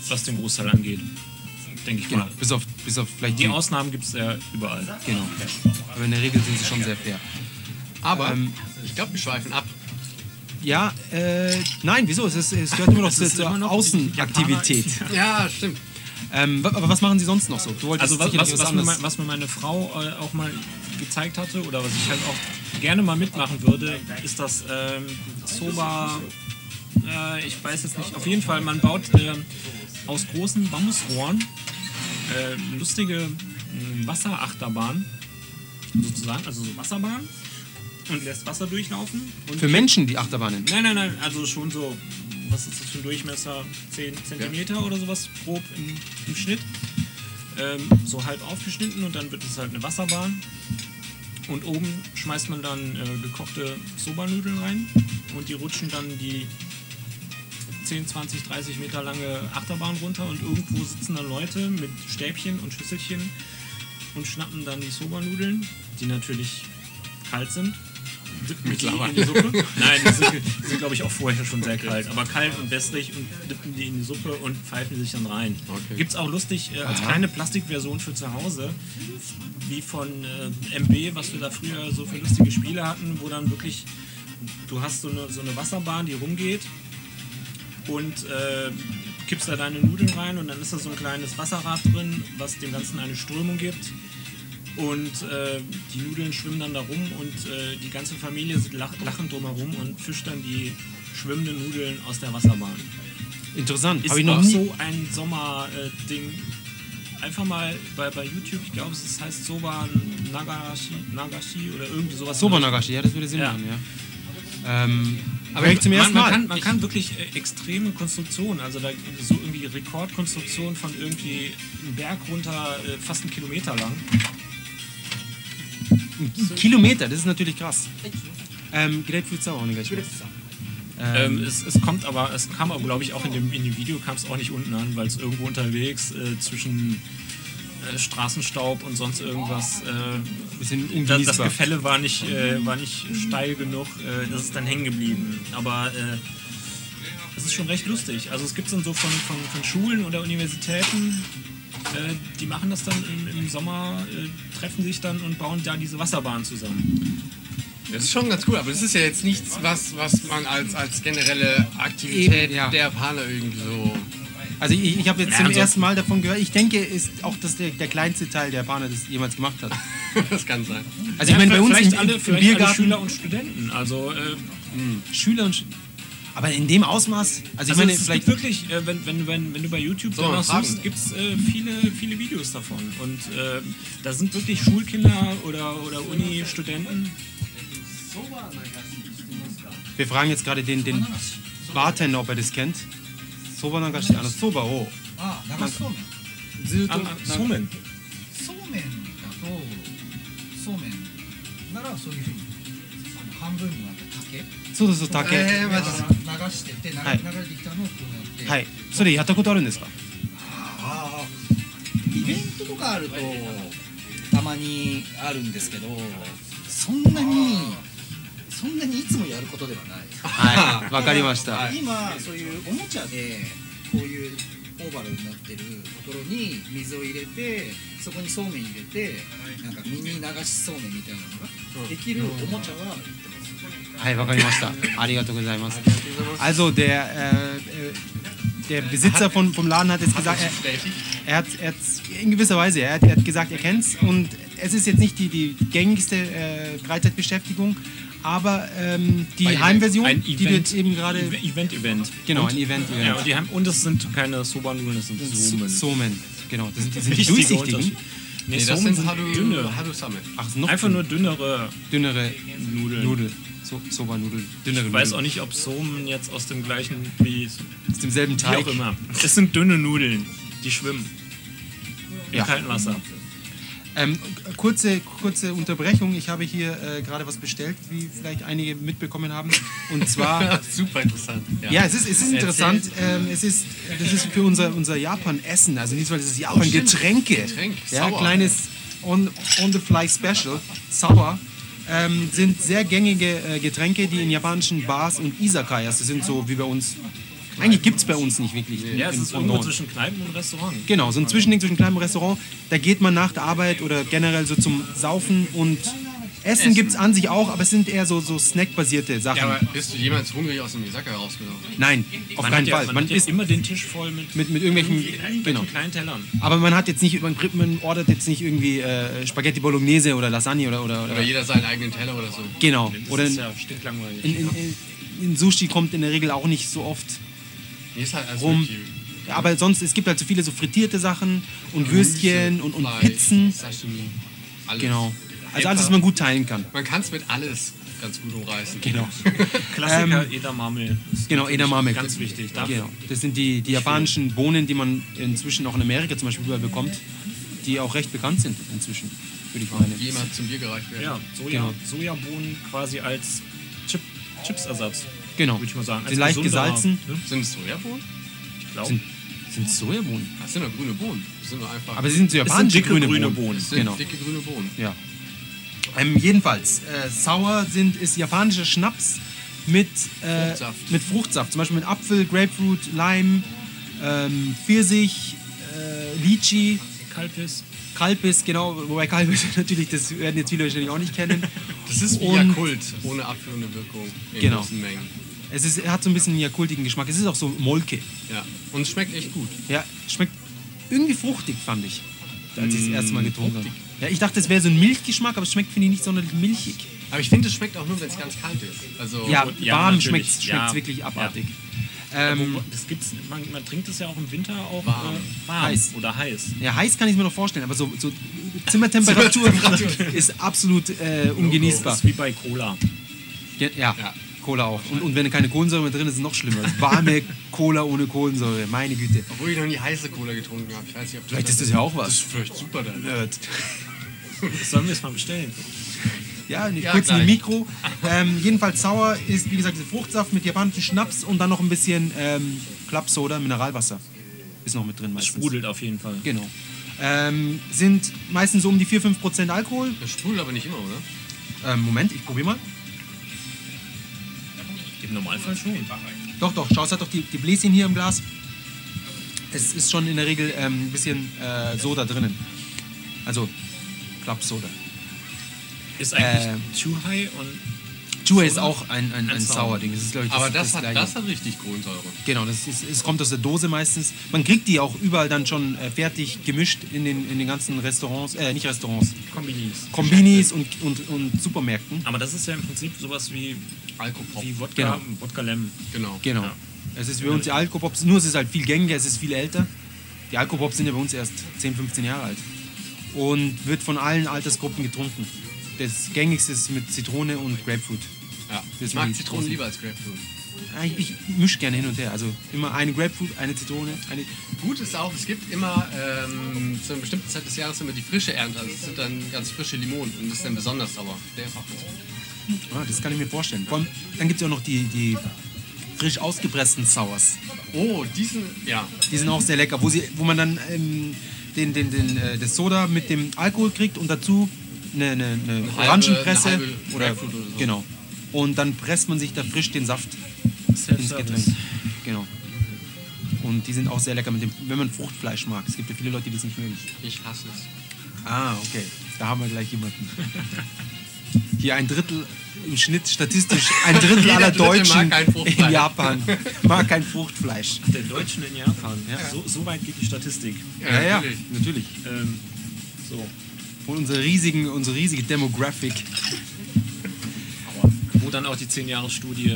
Speaker 5: was den Großteil angeht. Denke ich
Speaker 4: genau.
Speaker 5: mal.
Speaker 4: Bis auf, bis auf vielleicht
Speaker 5: Die
Speaker 4: die.
Speaker 5: Ausnahmen gibt es ja überall.
Speaker 4: Genau. Aber in der Regel sind sie schon sehr fair.
Speaker 3: Aber
Speaker 4: Ähm,
Speaker 3: ich glaube, wir schweifen ab.
Speaker 4: Ja, äh, nein, wieso? Es, ist, es gehört immer noch zur, zur Außenaktivität.
Speaker 3: Ja, stimmt.
Speaker 4: Ähm, aber was machen Sie sonst noch so? Du wolltest
Speaker 5: Also was, was, was, mir, mein- was mir meine Frau äh, auch mal gezeigt hatte oder was ich halt auch gerne mal mitmachen würde, ist das ähm, Soba, äh, ich weiß jetzt nicht, auf jeden Fall, man baut ähm, aus großen Bambusrohren äh, lustige äh, Wasserachterbahnen, sozusagen, also so Wasserbahnen und lässt Wasser durchlaufen.
Speaker 4: Für Menschen die Achterbahnen.
Speaker 5: Nein, nein, nein, also schon so, was ist das für ein Durchmesser? 10 cm oder sowas grob im, im Schnitt. Ähm, so halb aufgeschnitten und dann wird es halt eine Wasserbahn. Und oben schmeißt man dann äh, gekochte Soba-Nudeln rein und die rutschen dann die 10, 20, 30 Meter lange Achterbahn runter und irgendwo sitzen dann Leute mit Stäbchen und Schüsselchen und schnappen dann die Soba-Nudeln, die natürlich kalt sind. Dippen die in die Suppe. Nein, die sind, sind glaube ich auch vorher schon sehr kalt, aber kalt und wässrig und dippen die in die Suppe und pfeifen sich dann rein.
Speaker 3: Okay.
Speaker 5: Gibt es auch lustig äh, als kleine Plastikversion für zu Hause, wie von äh, MB, was wir da früher so für lustige Spiele hatten, wo dann wirklich, du hast so eine, so eine Wasserbahn, die rumgeht und äh, kippst da deine Nudeln rein und dann ist da so ein kleines Wasserrad drin, was dem Ganzen eine Strömung gibt. Und äh, die Nudeln schwimmen dann da rum und äh, die ganze Familie sitzt lach, lachend drumherum und fischt dann die schwimmenden Nudeln aus der Wasserbahn.
Speaker 4: Interessant.
Speaker 5: Ist
Speaker 4: ich noch
Speaker 5: auch
Speaker 4: nie.
Speaker 5: so ein Sommerding. Einfach mal bei, bei YouTube, ich glaube, es heißt Soba Nagashi, Nagashi oder irgendwie sowas.
Speaker 4: Soba Nagashi, ja, das würde Sinn
Speaker 5: Ja.
Speaker 4: machen, ja. Ähm, aber
Speaker 3: ich
Speaker 4: zum
Speaker 5: man,
Speaker 4: ersten
Speaker 5: man,
Speaker 4: Mal.
Speaker 5: kann, man kann wirklich äh, extreme Konstruktionen, also da so irgendwie Rekordkonstruktionen von irgendwie einen Berg runter, äh, fast einen Kilometer lang.
Speaker 4: Ein Kilometer, das ist natürlich krass. Ähm, Grapefruit auch nicht gleich.
Speaker 5: Ähm, es, es kommt aber, es kam aber glaube ich auch in dem, in dem Video kam es auch nicht unten an, weil es irgendwo unterwegs äh, zwischen äh, Straßenstaub und sonst irgendwas, äh, das, das. Gefälle war nicht, äh, war nicht steil genug, äh, das ist dann hängen geblieben. Aber äh, es ist schon recht lustig. Also es gibt dann so von, von, von Schulen oder Universitäten, äh, die machen das dann im, im Sommer, äh, treffen sich dann und bauen da diese Wasserbahn zusammen.
Speaker 3: Das ist schon ganz cool, aber das ist ja jetzt nichts, was, was man als, als generelle Aktivität
Speaker 4: Eben, ja.
Speaker 3: der Japaner irgendwie so.
Speaker 4: Also ich, ich habe jetzt
Speaker 5: Ja,
Speaker 4: zum
Speaker 5: also-
Speaker 4: ersten Mal davon gehört. Ich denke, ist auch das der, der kleinste Teil der Japaner das jemals gemacht hat.
Speaker 3: das kann sein.
Speaker 4: Also ich meine, bei uns im,
Speaker 5: alle,
Speaker 4: im Biergarten
Speaker 5: Schüler und Studenten. Also äh,
Speaker 4: Schüler und Aber in dem Ausmaß, also ich
Speaker 5: Also
Speaker 4: meine,
Speaker 5: es
Speaker 4: vielleicht.
Speaker 5: gibt wirklich, äh, wenn, wenn, wenn, wenn du bei YouTube
Speaker 3: man
Speaker 5: danach suchst, gibt es äh, viele, viele Videos davon. Und äh, da sind wirklich Schulkinder oder, oder Uni-Studenten.
Speaker 4: Wir fragen jetzt gerade den, den Bartender, ob er das kennt. Soba Nagashi, ah, Soba, oh.
Speaker 1: あ流しそうめん？
Speaker 4: ずっと
Speaker 5: ？Ah, Somen.
Speaker 1: そうめん？だとそうめん。ならそういうふうにあの半分に割った竹？
Speaker 4: そうそうそう、竹。
Speaker 3: えーマジ
Speaker 1: 流してって流,、
Speaker 4: はい。
Speaker 1: 流れてきたのをこうやって、
Speaker 4: はい。それやったことあるんですか？
Speaker 1: あーイベントとかあるとたまにあるんですけどそんなにそんなにいつもやることではない
Speaker 4: はい。わかりました。
Speaker 1: 今そういうおもちゃでこういうオーバルになってるところに水を入れてそこにそうめん入れてなんかミニ流しそうめんみたいなのができるおもちゃは売ってます
Speaker 4: はい、わかりました。ありがとうございます。Also der, äh, äh, der Besitzer von, vom Laden hat jetzt gesagt, er, er hat, er hat in gewisser Weise, er hat, er hat gesagt, er kennt es und es ist jetzt nicht die, die gängigste äh, Freizeitbeschäftigung, aber ähm, die
Speaker 3: Bei
Speaker 4: Heimversion,
Speaker 5: Ein
Speaker 4: die jetzt eben gerade,
Speaker 5: Event, Event.
Speaker 4: genau,
Speaker 5: und,
Speaker 4: ein Event,
Speaker 5: Ja,
Speaker 4: Event.
Speaker 5: und, die haben, und es sind keine Soba-Nudeln, das sind Somen.
Speaker 4: Somen, genau, das sind, das sind die
Speaker 5: Wichtiger
Speaker 4: durchsichtigen.
Speaker 5: Nee,
Speaker 3: Nee, das
Speaker 5: Somen
Speaker 3: sind Hadu,
Speaker 5: dünne.
Speaker 3: Hadu Same.
Speaker 4: Ach, noch
Speaker 5: Einfach nur dünnere
Speaker 4: dünnere
Speaker 5: Nudeln.
Speaker 4: Nudel, so, Soba-Nudel, dünnere
Speaker 5: Ich weiß auch
Speaker 4: Nudeln.
Speaker 5: nicht, ob Somen jetzt aus dem gleichen, wie,
Speaker 4: Aus demselben
Speaker 5: wie
Speaker 4: Teig.
Speaker 5: auch immer. Es sind dünne Nudeln, die schwimmen. Im
Speaker 4: Ja.
Speaker 5: kalten Wasser.
Speaker 4: Ähm, kurze, kurze Unterbrechung. Ich habe hier äh, gerade was bestellt, wie vielleicht einige mitbekommen haben. Und zwar,
Speaker 3: Super interessant.
Speaker 4: ja, es ist, es ist interessant. Ähm, es ist, das ist für unser, unser Japan-Essen, also nicht, weil das ist Japan-Getränke.
Speaker 3: Getränk,
Speaker 4: ja,
Speaker 3: sauer.
Speaker 4: kleines on, on the fly Special, sauer. Ähm, sind sehr gängige äh, Getränke, die in japanischen Bars und Izakayas, das sind so wie bei uns, eigentlich gibt es bei uns nicht wirklich.
Speaker 5: Ja, es ist irgendwo zwischen Kneipen und Restaurant.
Speaker 4: Genau, so ein Zwischending zwischen kleinem Restaurant. Da geht man nach der Arbeit oder generell so zum Saufen und Essen gibt es an sich auch, aber es sind eher so, so snackbasierte Sachen.
Speaker 3: Ja, aber bist du jemals hungrig aus dem Misaka rausgelaufen?
Speaker 4: Nein, auf
Speaker 5: Man
Speaker 4: keinen
Speaker 5: ja,
Speaker 4: Fall.
Speaker 5: Man,
Speaker 4: Man isst
Speaker 5: immer den Tisch voll mit,
Speaker 4: mit, mit irgendwelchen,
Speaker 5: irgendwelchen
Speaker 4: genau.
Speaker 5: kleinen Tellern.
Speaker 4: Aber man hat jetzt nicht, man, man ordert jetzt nicht irgendwie äh, Spaghetti Bolognese oder Lasagne oder, oder,
Speaker 3: Oder
Speaker 4: oder
Speaker 3: jeder seinen eigenen Teller oder so?
Speaker 4: genau.
Speaker 5: Das
Speaker 4: Oder
Speaker 5: ist ja stinklangweilig.
Speaker 4: in, in, in, in Sushi kommt in der Regel auch nicht so oft
Speaker 3: Hier ist halt alles
Speaker 4: rum.
Speaker 3: mögliche.
Speaker 4: Ja, aber sonst, es gibt halt so viele so frittierte Sachen und Würstchen und, und
Speaker 3: Fleisch,
Speaker 4: Pizzen.
Speaker 3: Sashimi, alles.
Speaker 4: Genau. Also alles, was man gut teilen kann.
Speaker 3: Man kann es mit alles ganz gut umreißen.
Speaker 4: Genau.
Speaker 5: Klassiker Edamame. ist
Speaker 4: Genau, Edamame.
Speaker 5: Ganz wichtig. Darf-
Speaker 4: Genau. Das sind die, die japanischen Bohnen, die man inzwischen auch in Amerika zum Beispiel überall bekommt, die auch recht bekannt sind inzwischen, würde ich meinen.
Speaker 3: Die immer zum Bier gereicht werden.
Speaker 5: Ja, Soja,
Speaker 4: Genau.
Speaker 5: Sojabohnen quasi als Chip, Chipsersatz.
Speaker 4: Genau.
Speaker 5: Würde ich mal sagen. Als
Speaker 4: leicht gesalzen.
Speaker 5: Ne?
Speaker 3: Sind es Sojabohnen?
Speaker 5: Ich glaube.
Speaker 4: Sind, sind Sojabohnen.
Speaker 3: Das sind doch grüne Bohnen. Das sind doch einfach.
Speaker 4: Aber sie sind so
Speaker 5: sind
Speaker 4: japanische
Speaker 5: dicke
Speaker 4: grüne,
Speaker 5: grüne
Speaker 4: Bohnen.
Speaker 5: Bohnen.
Speaker 3: das sind
Speaker 4: genau.
Speaker 3: dicke grüne Bohnen.
Speaker 4: Ja. Ähm, jedenfalls, äh, sauer sind, ist japanischer Schnaps mit äh,
Speaker 3: Fruchtsaft.
Speaker 4: mit Fruchtsaft. Zum Beispiel mit Apfel, Grapefruit, Lime, ähm, Pfirsich, äh, Lychee.
Speaker 5: Kalbis.
Speaker 4: Kalbis, genau, wobei Kalbis natürlich, das werden jetzt viele wahrscheinlich auch nicht kennen.
Speaker 3: Das ist wie
Speaker 4: Und-
Speaker 3: Jakult, ohne Apfel und eine Wirkung. In
Speaker 4: Genau.
Speaker 3: großen Mengen.
Speaker 4: Es ist, hat so ein bisschen einen jakultigen Geschmack. Es ist auch so Molke.
Speaker 3: Ja. Und es schmeckt echt gut.
Speaker 4: Ja, schmeckt irgendwie fruchtig, fand ich, als ich es das erste Mal getrunken habe.
Speaker 3: fruchtig.
Speaker 4: Ja, ich dachte, es wäre so ein Milchgeschmack, aber es schmeckt, finde ich, nicht sonderlich milchig.
Speaker 3: Aber ich finde, es schmeckt auch nur, wenn es ganz kalt ist. Also,
Speaker 4: Ja,
Speaker 5: und- ja,
Speaker 4: warm schmeckt es
Speaker 5: Ja.
Speaker 4: wirklich abartig.
Speaker 5: Ähm,
Speaker 4: Ähm,
Speaker 5: das gibt's, man, man trinkt es ja auch im Winter auch
Speaker 3: Warm.
Speaker 5: Äh, warm
Speaker 4: Heiß.
Speaker 5: oder heiß.
Speaker 4: ja, heiß kann ich mir noch vorstellen, aber so, so Zimmertemperatur ist absolut äh, ungenießbar.
Speaker 5: Das ist wie bei Cola.
Speaker 4: Ja, ja,
Speaker 3: Ja.
Speaker 4: Cola auch. Und, und wenn keine Kohlensäure mehr drin ist, ist es noch schlimmer. Warme Cola ohne Kohlensäure, meine Güte.
Speaker 3: Obwohl ich noch nie heiße Cola getrunken habe. Ich weiß nicht, ob
Speaker 4: Vielleicht ist das ja auch
Speaker 3: Das
Speaker 4: was.
Speaker 3: ist vielleicht super dann.
Speaker 4: Nerd.
Speaker 5: Sollen wir es mal bestellen?
Speaker 4: Ja,
Speaker 3: Ja,
Speaker 4: kurz in
Speaker 3: gleich.
Speaker 4: die Mikro. Ähm, jedenfalls sauer ist, wie gesagt, Fruchtsaft mit japanischem Schnaps und dann noch ein bisschen ähm, Clubsoda, Mineralwasser. Ist noch mit drin meistens.
Speaker 5: Sprudelt auf jeden Fall.
Speaker 4: Genau. Ähm, sind meistens so um die 4-5% Alkohol.
Speaker 3: Das sprudelt aber nicht immer, oder?
Speaker 4: Ähm, Moment, ich probiere mal.
Speaker 5: Im Normalfall schon.
Speaker 4: Doch, doch, schau, es hat doch die, die Bläschen hier im Glas. Es ist schon in der Regel ähm, ein bisschen äh, Soda drinnen. Also Clubsoda.
Speaker 5: Ist eigentlich
Speaker 4: Äh.
Speaker 5: Too High und
Speaker 4: Chua ist auch ein, ein, ein
Speaker 5: Ein Sour.
Speaker 4: Sour-Ding. Das ist, ich,
Speaker 3: Aber das, hat,
Speaker 4: Gleiche.
Speaker 3: das hat richtig Kohlensäure.
Speaker 4: Genau, das ist, es kommt aus der Dose meistens. Man kriegt die auch überall dann schon äh, fertig gemischt in den, in den ganzen Restaurants, äh, nicht Restaurants,
Speaker 5: Kombinis.
Speaker 4: Kombinis und, und, und Supermärkten.
Speaker 5: Aber das ist ja im Prinzip sowas wie,
Speaker 3: Alkopop.
Speaker 5: wie Wodka,
Speaker 4: Genau.
Speaker 5: Wodka Lemon.
Speaker 3: Genau.
Speaker 4: Genau.
Speaker 5: Ja.
Speaker 4: Es ist wie uns die Alkopops, nur es ist halt viel gängiger, es ist viel älter. Die Alkopops sind ja bei uns erst 10, 15 Jahre alt. Und wird von allen Altersgruppen getrunken. Das gängigste ist mit Zitrone und Grapefruit.
Speaker 3: Ja.
Speaker 4: Das
Speaker 3: Ich mag
Speaker 4: die
Speaker 3: Zitronen lieber als Grapefruit.
Speaker 4: Ah, Ich, ich mische gerne hin und her. Also immer eine Grapefruit, eine Zitrone, eine.
Speaker 3: Gut ist auch, es gibt immer ähm, zu einer bestimmten Zeit des Jahres immer die frische Ernte. Also es sind dann ganz frische Limonen und das ist dann besonders sauer. Der ist auch ganz gut.
Speaker 4: Ah, das kann ich mir vorstellen. Vor allem, dann gibt es ja auch noch die, die frisch ausgepressten Sours.
Speaker 3: Oh, diesen, ja.
Speaker 4: Die sind auch sehr lecker, wo, sie, wo man dann ähm, den, den, den, äh, das Soda mit dem Alkohol kriegt und dazu eine, eine, eine
Speaker 3: halbe-
Speaker 4: Orangenpresse
Speaker 3: eine halbe
Speaker 4: oder,
Speaker 3: Grapefruit oder so.
Speaker 4: genau. Und dann presst man sich da frisch den Saft ins Getränk. Genau. Und die sind auch sehr lecker, mit dem, wenn man Fruchtfleisch mag. Es gibt ja viele Leute, die das nicht mögen.
Speaker 3: Ich hasse es.
Speaker 4: Ah, okay. Da haben wir gleich jemanden. Hier ein Drittel im Schnitt statistisch, ein Drittel aller Deutschen in Japan mag kein Fruchtfleisch.
Speaker 5: Der Deutschen in Japan. So, so weit geht die Statistik.
Speaker 4: Ja, ja,
Speaker 3: natürlich.
Speaker 4: natürlich.
Speaker 5: Ähm, so.
Speaker 4: Und unsere, riesigen, unsere riesige Demographic.
Speaker 5: Wo dann auch die 10-Jahres-Studie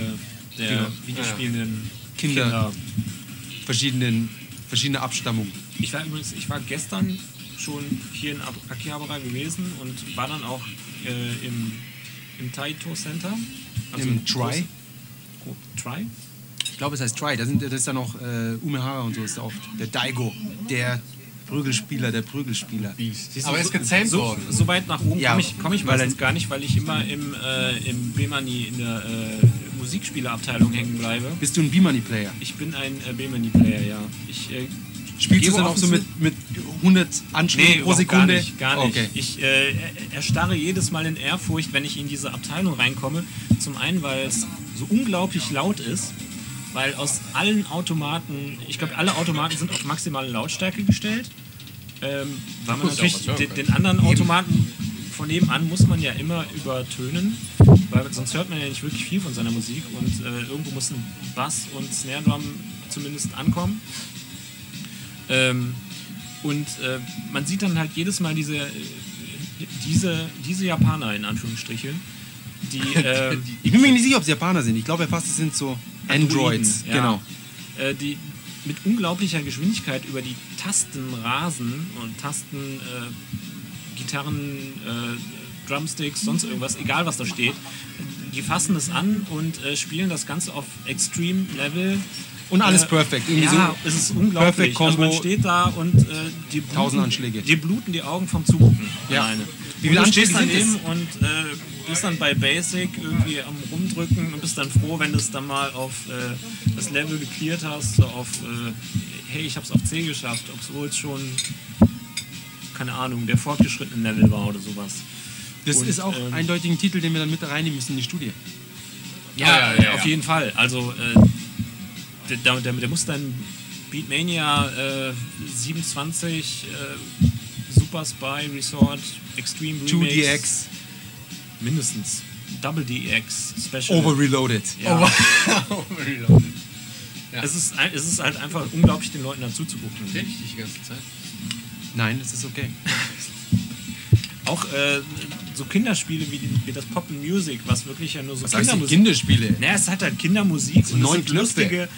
Speaker 5: der
Speaker 4: Genau.
Speaker 5: Videospielenden
Speaker 4: Kinder.
Speaker 5: Kinder.
Speaker 4: Verschiedenen, verschiedene Abstammungen.
Speaker 5: Ich war übrigens, ich war gestern schon hier in Ab- Akihabara gewesen und war dann auch äh, im, im Taito Center.
Speaker 4: Im Try?
Speaker 5: groß- Try?
Speaker 4: Ich glaube, es heißt Try. Da sind, das ist dann auch äh, Umehara und so ist da oft. Der Daigo, der Prügelspieler, der Prügelspieler.
Speaker 3: Aber er ist gezähmt
Speaker 5: so,
Speaker 3: worden.
Speaker 5: So weit nach oben
Speaker 4: Ja,
Speaker 5: komme ich, komm ich
Speaker 4: weil
Speaker 5: meistens gar nicht, weil ich immer im, äh, im Bemani in der äh, Musikspielerabteilung hängen bleibe.
Speaker 4: Bist du ein B-Money-Player?
Speaker 5: Ich bin ein äh, Bemani-Player, ja. Ich äh,
Speaker 4: Spielst du dann auch so mit, mit 100 Anschlägen pro
Speaker 5: überhaupt
Speaker 4: Sekunde?
Speaker 5: Gar nicht, gar nicht.
Speaker 4: Okay.
Speaker 5: Ich äh, erstarre jedes Mal in Ehrfurcht, wenn ich in diese Abteilung reinkomme. Zum einen, weil es so unglaublich laut ist, weil aus allen Automaten, ich glaube, alle Automaten sind auf maximale Lautstärke gestellt. Ähm, weil man natürlich den, den anderen Automaten von nebenan muss man ja immer übertönen, weil sonst hört man ja nicht wirklich viel von seiner Musik und äh, irgendwo muss ein Bass und Snare Drum zumindest ankommen. Ähm, und äh, man sieht dann halt jedes Mal diese, äh, diese, diese Japaner in Anführungsstrichen, die, äh,
Speaker 4: Ich bin mir nicht sicher, ob es Japaner sind. Ich glaube fast, es sind so Androids.
Speaker 5: ja,
Speaker 4: Genau.
Speaker 5: äh, die mit unglaublicher Geschwindigkeit über die Tasten rasen und Tasten, äh, Gitarren, äh, Drumsticks, sonst irgendwas, egal was da steht. Die fassen es an und äh, spielen das Ganze auf Extreme Level.
Speaker 4: Und alles
Speaker 5: Äh,
Speaker 4: perfekt. Irgendwie
Speaker 5: ja,
Speaker 4: so
Speaker 5: es ist unglaublich.
Speaker 4: Perfect
Speaker 5: Also man
Speaker 4: Combo.
Speaker 5: steht da und äh, die bluten,
Speaker 4: Tausend Anschläge.
Speaker 5: Die bluten die Augen vom Zugucken
Speaker 4: Ja.
Speaker 5: alleine.
Speaker 4: Wie
Speaker 5: du stehst
Speaker 4: Anschläge sind
Speaker 5: daneben und äh, bist dann bei Basic irgendwie am rumdrücken und bist dann froh, wenn du es dann mal auf äh, das Level geklärt hast, so auf äh, hey, ich hab's auf C geschafft, obwohl es schon keine Ahnung, der fortgeschrittene Level war oder sowas.
Speaker 4: Das
Speaker 5: Und,
Speaker 4: ist auch
Speaker 5: ähm,
Speaker 4: eindeutig ein Titel, den wir dann mit reinnehmen müssen in die Studie.
Speaker 5: Ja,
Speaker 3: ja, ja,
Speaker 5: auf
Speaker 3: ja.
Speaker 5: jeden Fall. Also äh, der, der, der, der muss dann Beatmania äh, 27 äh, Super Spy Resort Extreme Remix
Speaker 4: 2DX,
Speaker 5: mindestens Double DX Special.
Speaker 4: Overreloaded.
Speaker 5: ja.
Speaker 3: Overreloaded.
Speaker 5: es, ist, es ist halt einfach unglaublich, den Leuten dazu zu gucken.
Speaker 3: Rede ich dich die ganze Zeit?
Speaker 4: Nein, das ist okay.
Speaker 5: Auch äh, so Kinderspiele wie, wie das Pop and Music, was wirklich ja nur so
Speaker 4: Was
Speaker 5: Kindermusik
Speaker 4: Kinderspiele?
Speaker 5: Naja, es hat halt Kindermusik und
Speaker 4: neun
Speaker 5: es
Speaker 4: Knöpfe.
Speaker 5: lustige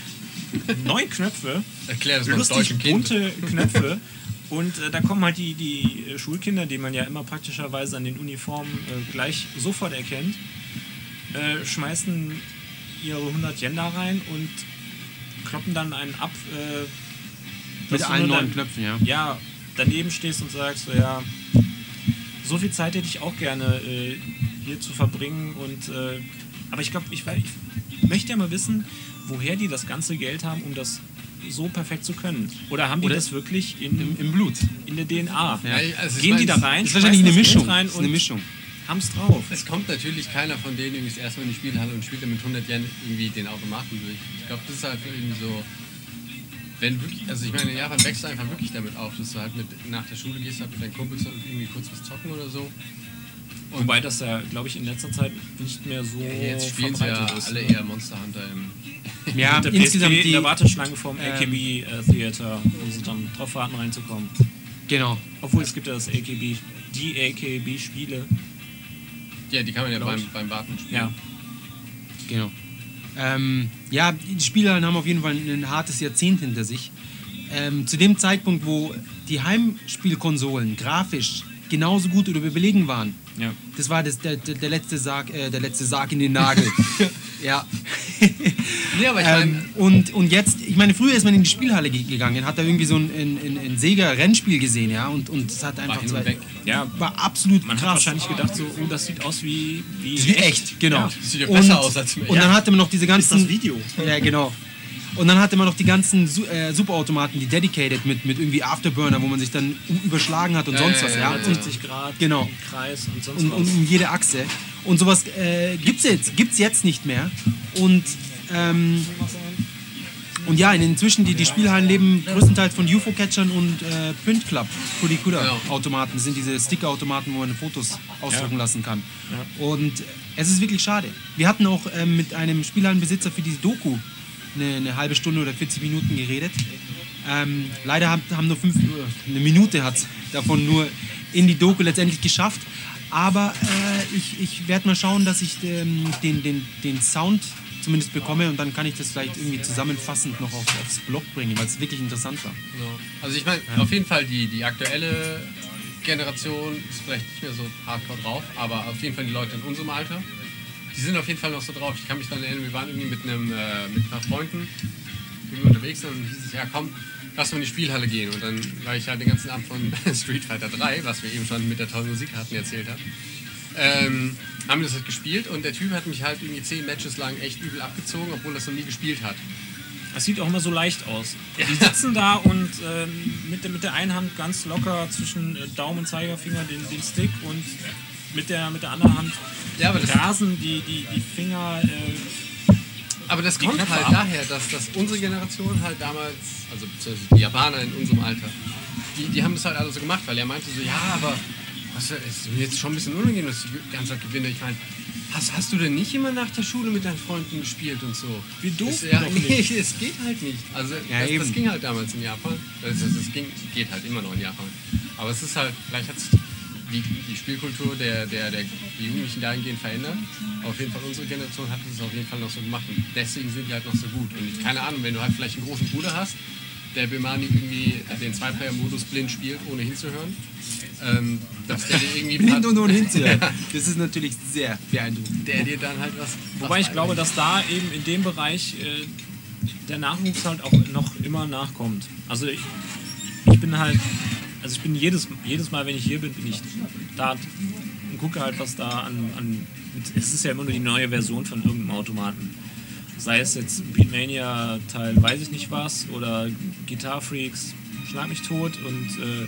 Speaker 5: neun Knöpfe.
Speaker 3: Erklär das mal
Speaker 5: lustig
Speaker 3: deutschen Kind.
Speaker 5: bunte Knöpfe. Und äh, da kommen halt die, die äh, Schulkinder, die man ja immer praktischerweise an den Uniformen äh, gleich sofort erkennt, äh, schmeißen ihre 100 Yen da rein und kloppen dann einen ab. Äh,
Speaker 4: Mit allen neuen Knöpfen, ja.
Speaker 5: Ja, daneben stehst und sagst so, ja, so viel Zeit hätte ich auch gerne äh, hier zu verbringen und aber ich glaube, ich, ich möchte ja mal wissen, woher die das ganze Geld haben, um das so perfekt zu können. Oder haben die
Speaker 4: Oder
Speaker 5: das wirklich in,
Speaker 4: Im, Im Blut.
Speaker 5: in der DNA?
Speaker 4: Ja.
Speaker 3: also
Speaker 5: Gehen die da rein,
Speaker 4: Das ist wahrscheinlich eine Mischung.
Speaker 5: rein
Speaker 4: ist eine
Speaker 5: und
Speaker 4: Mischung.
Speaker 5: haben's drauf.
Speaker 3: Es kommt natürlich keiner von denen irgendwie das erste Mal in die Spielhalle und spielt dann mit 100 Yen irgendwie den Automaten durch. Ich glaube, das ist halt irgendwie so. Wenn wirklich, also ich meine, in Japan wächst du einfach wirklich damit auf, dass du halt mit nach der Schule gehst, halt mit deinen Kumpels und irgendwie kurz was zocken oder so.
Speaker 5: Wobei das ja, glaube ich, in letzter Zeit nicht mehr so
Speaker 3: Jetzt spielen sie ja
Speaker 5: verbreitet ist.
Speaker 3: alle
Speaker 5: ne?
Speaker 3: eher Monster Hunter im.
Speaker 4: Ja,
Speaker 5: Mit der
Speaker 4: insgesamt
Speaker 5: PSP in
Speaker 4: die,
Speaker 5: der Warteschlange vom
Speaker 4: ähm,
Speaker 5: AKB äh, Theater, wo sie dann drauf warten reinzukommen.
Speaker 4: genau.
Speaker 5: Obwohl es gibt ja das AKB, die AKB-Spiele.
Speaker 3: Ja, die kann man ja beim, beim Warten spielen.
Speaker 5: Ja.
Speaker 4: Genau. Ähm, ja, die Spieler haben auf jeden Fall ein hartes Jahrzehnt hinter sich. Ähm, zu dem Zeitpunkt, wo die Heimspielkonsolen grafisch genauso gut oder überlegen waren,
Speaker 5: Ja.
Speaker 4: das war das, der, der, der letzte Sarg, äh, der letzte Sarg in den Nagel. ja.
Speaker 3: Nee, aber ich meine,
Speaker 4: ähm, und, und jetzt, ich meine, früher ist man in die Spielhalle ge- gegangen, hat da irgendwie so ein, ein, ein, ein Sega-Rennspiel gesehen, ja, und, und es hat einfach
Speaker 3: und
Speaker 4: zwei,
Speaker 3: weg.
Speaker 5: Ja,
Speaker 4: war absolut
Speaker 5: man hat
Speaker 4: krass.
Speaker 5: wahrscheinlich gedacht, so, oh, das sieht aus wie, wie,
Speaker 4: Das ist wie echt, genau.
Speaker 5: Ja.
Speaker 3: sieht ja besser aus als im
Speaker 4: Und dann hatte man noch diese ganzen.
Speaker 5: das Video?
Speaker 4: Ja, genau. Und dann hatte man noch die ganzen äh, Superautomaten, die Dedicated mit, mit irgendwie Afterburner, wo man sich dann überschlagen hat und
Speaker 3: Ja,
Speaker 4: sonst
Speaker 3: ja,
Speaker 4: was.
Speaker 3: ja,
Speaker 4: Ja,
Speaker 3: ja,
Speaker 4: Und,
Speaker 5: 170 Grad,
Speaker 4: Genau.
Speaker 5: im Kreis und sonst
Speaker 4: und,
Speaker 5: was.
Speaker 4: und um jede Achse. Und sowas äh, gibt's jetzt, gibt's jetzt nicht mehr. Und ähm, und ja, inzwischen die, die Spielhallen leben größtenteils von UFO-Catchern und äh, Print Club, Kudikuda-Automaten. Das sind diese Sticker-Automaten, wo man Fotos ausdrucken
Speaker 5: Ja.
Speaker 4: lassen kann. Und es ist wirklich schade. Wir hatten auch ähm, mit einem Spielhallenbesitzer für diese Doku eine, eine halbe Stunde oder 40 Minuten geredet. Ähm, leider haben, haben nur fünf, äh, eine Minute hat davon nur in die Doku letztendlich geschafft. Aber äh, ich, ich werde mal schauen, dass ich ähm, den, den, den Sound zumindest bekomme und dann kann ich das vielleicht irgendwie zusammenfassend noch auf, aufs Blog bringen, weil es wirklich interessant war.
Speaker 3: Genau. Also ich meine, auf jeden Fall die, die aktuelle Generation ist vielleicht nicht mehr so hardcore drauf, aber auf jeden Fall die Leute in unserem Alter, die sind auf jeden Fall noch so drauf. Ich kann mich dann erinnern, wir waren irgendwie mit einem äh, mit ein paar Freunden irgendwie unterwegs und dann hieß es, ja komm, lass mal in die Spielhalle gehen. Und dann war ich halt den ganzen Abend von Street Fighter 3, was wir eben schon mit der tollen Musik hatten, erzählt haben. Ähm, haben wir das halt gespielt und der Typ hat mich halt irgendwie zehn Matches lang echt übel abgezogen, obwohl er das noch nie gespielt hat.
Speaker 5: Das sieht auch immer so leicht aus. Die sitzen da und ähm, mit, der, mit der einen Hand ganz locker zwischen äh, Daumen und Zeigefinger den, den Stick und mit der, mit der anderen Hand
Speaker 3: Ja,
Speaker 5: rasen die, die, die Finger. Äh,
Speaker 3: Aber das kommt halt daher, dass, dass unsere Generation halt damals, also beziehungsweise die Japaner in unserem Alter, die, die haben das halt alle so gemacht, weil er meinte so, ja, aber was, es ist mir jetzt schon ein bisschen unangenehm, dass ich die ganze Zeit gewinne. Ich meine, hast, hast du denn nicht immer nach der Schule mit deinen Freunden gespielt und so?
Speaker 5: Durften
Speaker 3: Das- ja, nee, es geht halt nicht. Also
Speaker 4: Ja,
Speaker 3: das, das ging halt damals in Japan. Das, das, das ging, geht halt immer noch in Japan. Aber es ist halt, vielleicht hat sich die, die Spielkultur der, der, der die Jugendlichen dahingehend verändert. Aber auf jeden Fall unsere Generation hat es auf jeden Fall noch so gemacht. Und deswegen sind die halt noch so gut. Und ich, keine Ahnung, wenn du halt vielleicht einen großen Bruder hast, der Bimani irgendwie den Zwei-Player-Modus blind spielt, ohne hinzuhören, ähm, dass der dir irgendwie
Speaker 4: Blind und ohne hinzuhören. Das ist natürlich sehr beeindruckend.
Speaker 3: der dir dann halt was.
Speaker 5: wobei
Speaker 3: was
Speaker 5: ich glaube, dass da eben in dem Bereich äh, der Nachwuchs halt auch noch immer nachkommt. Also ich, ich bin halt, also ich bin jedes, jedes Mal, wenn ich hier bin, bin ich da und gucke halt, was da an, an es ist ja immer nur die neue Version von irgendeinem Automaten. Sei es jetzt Beatmania Teil weiß ich nicht was oder Guitar Freaks Schlag mich tot und äh,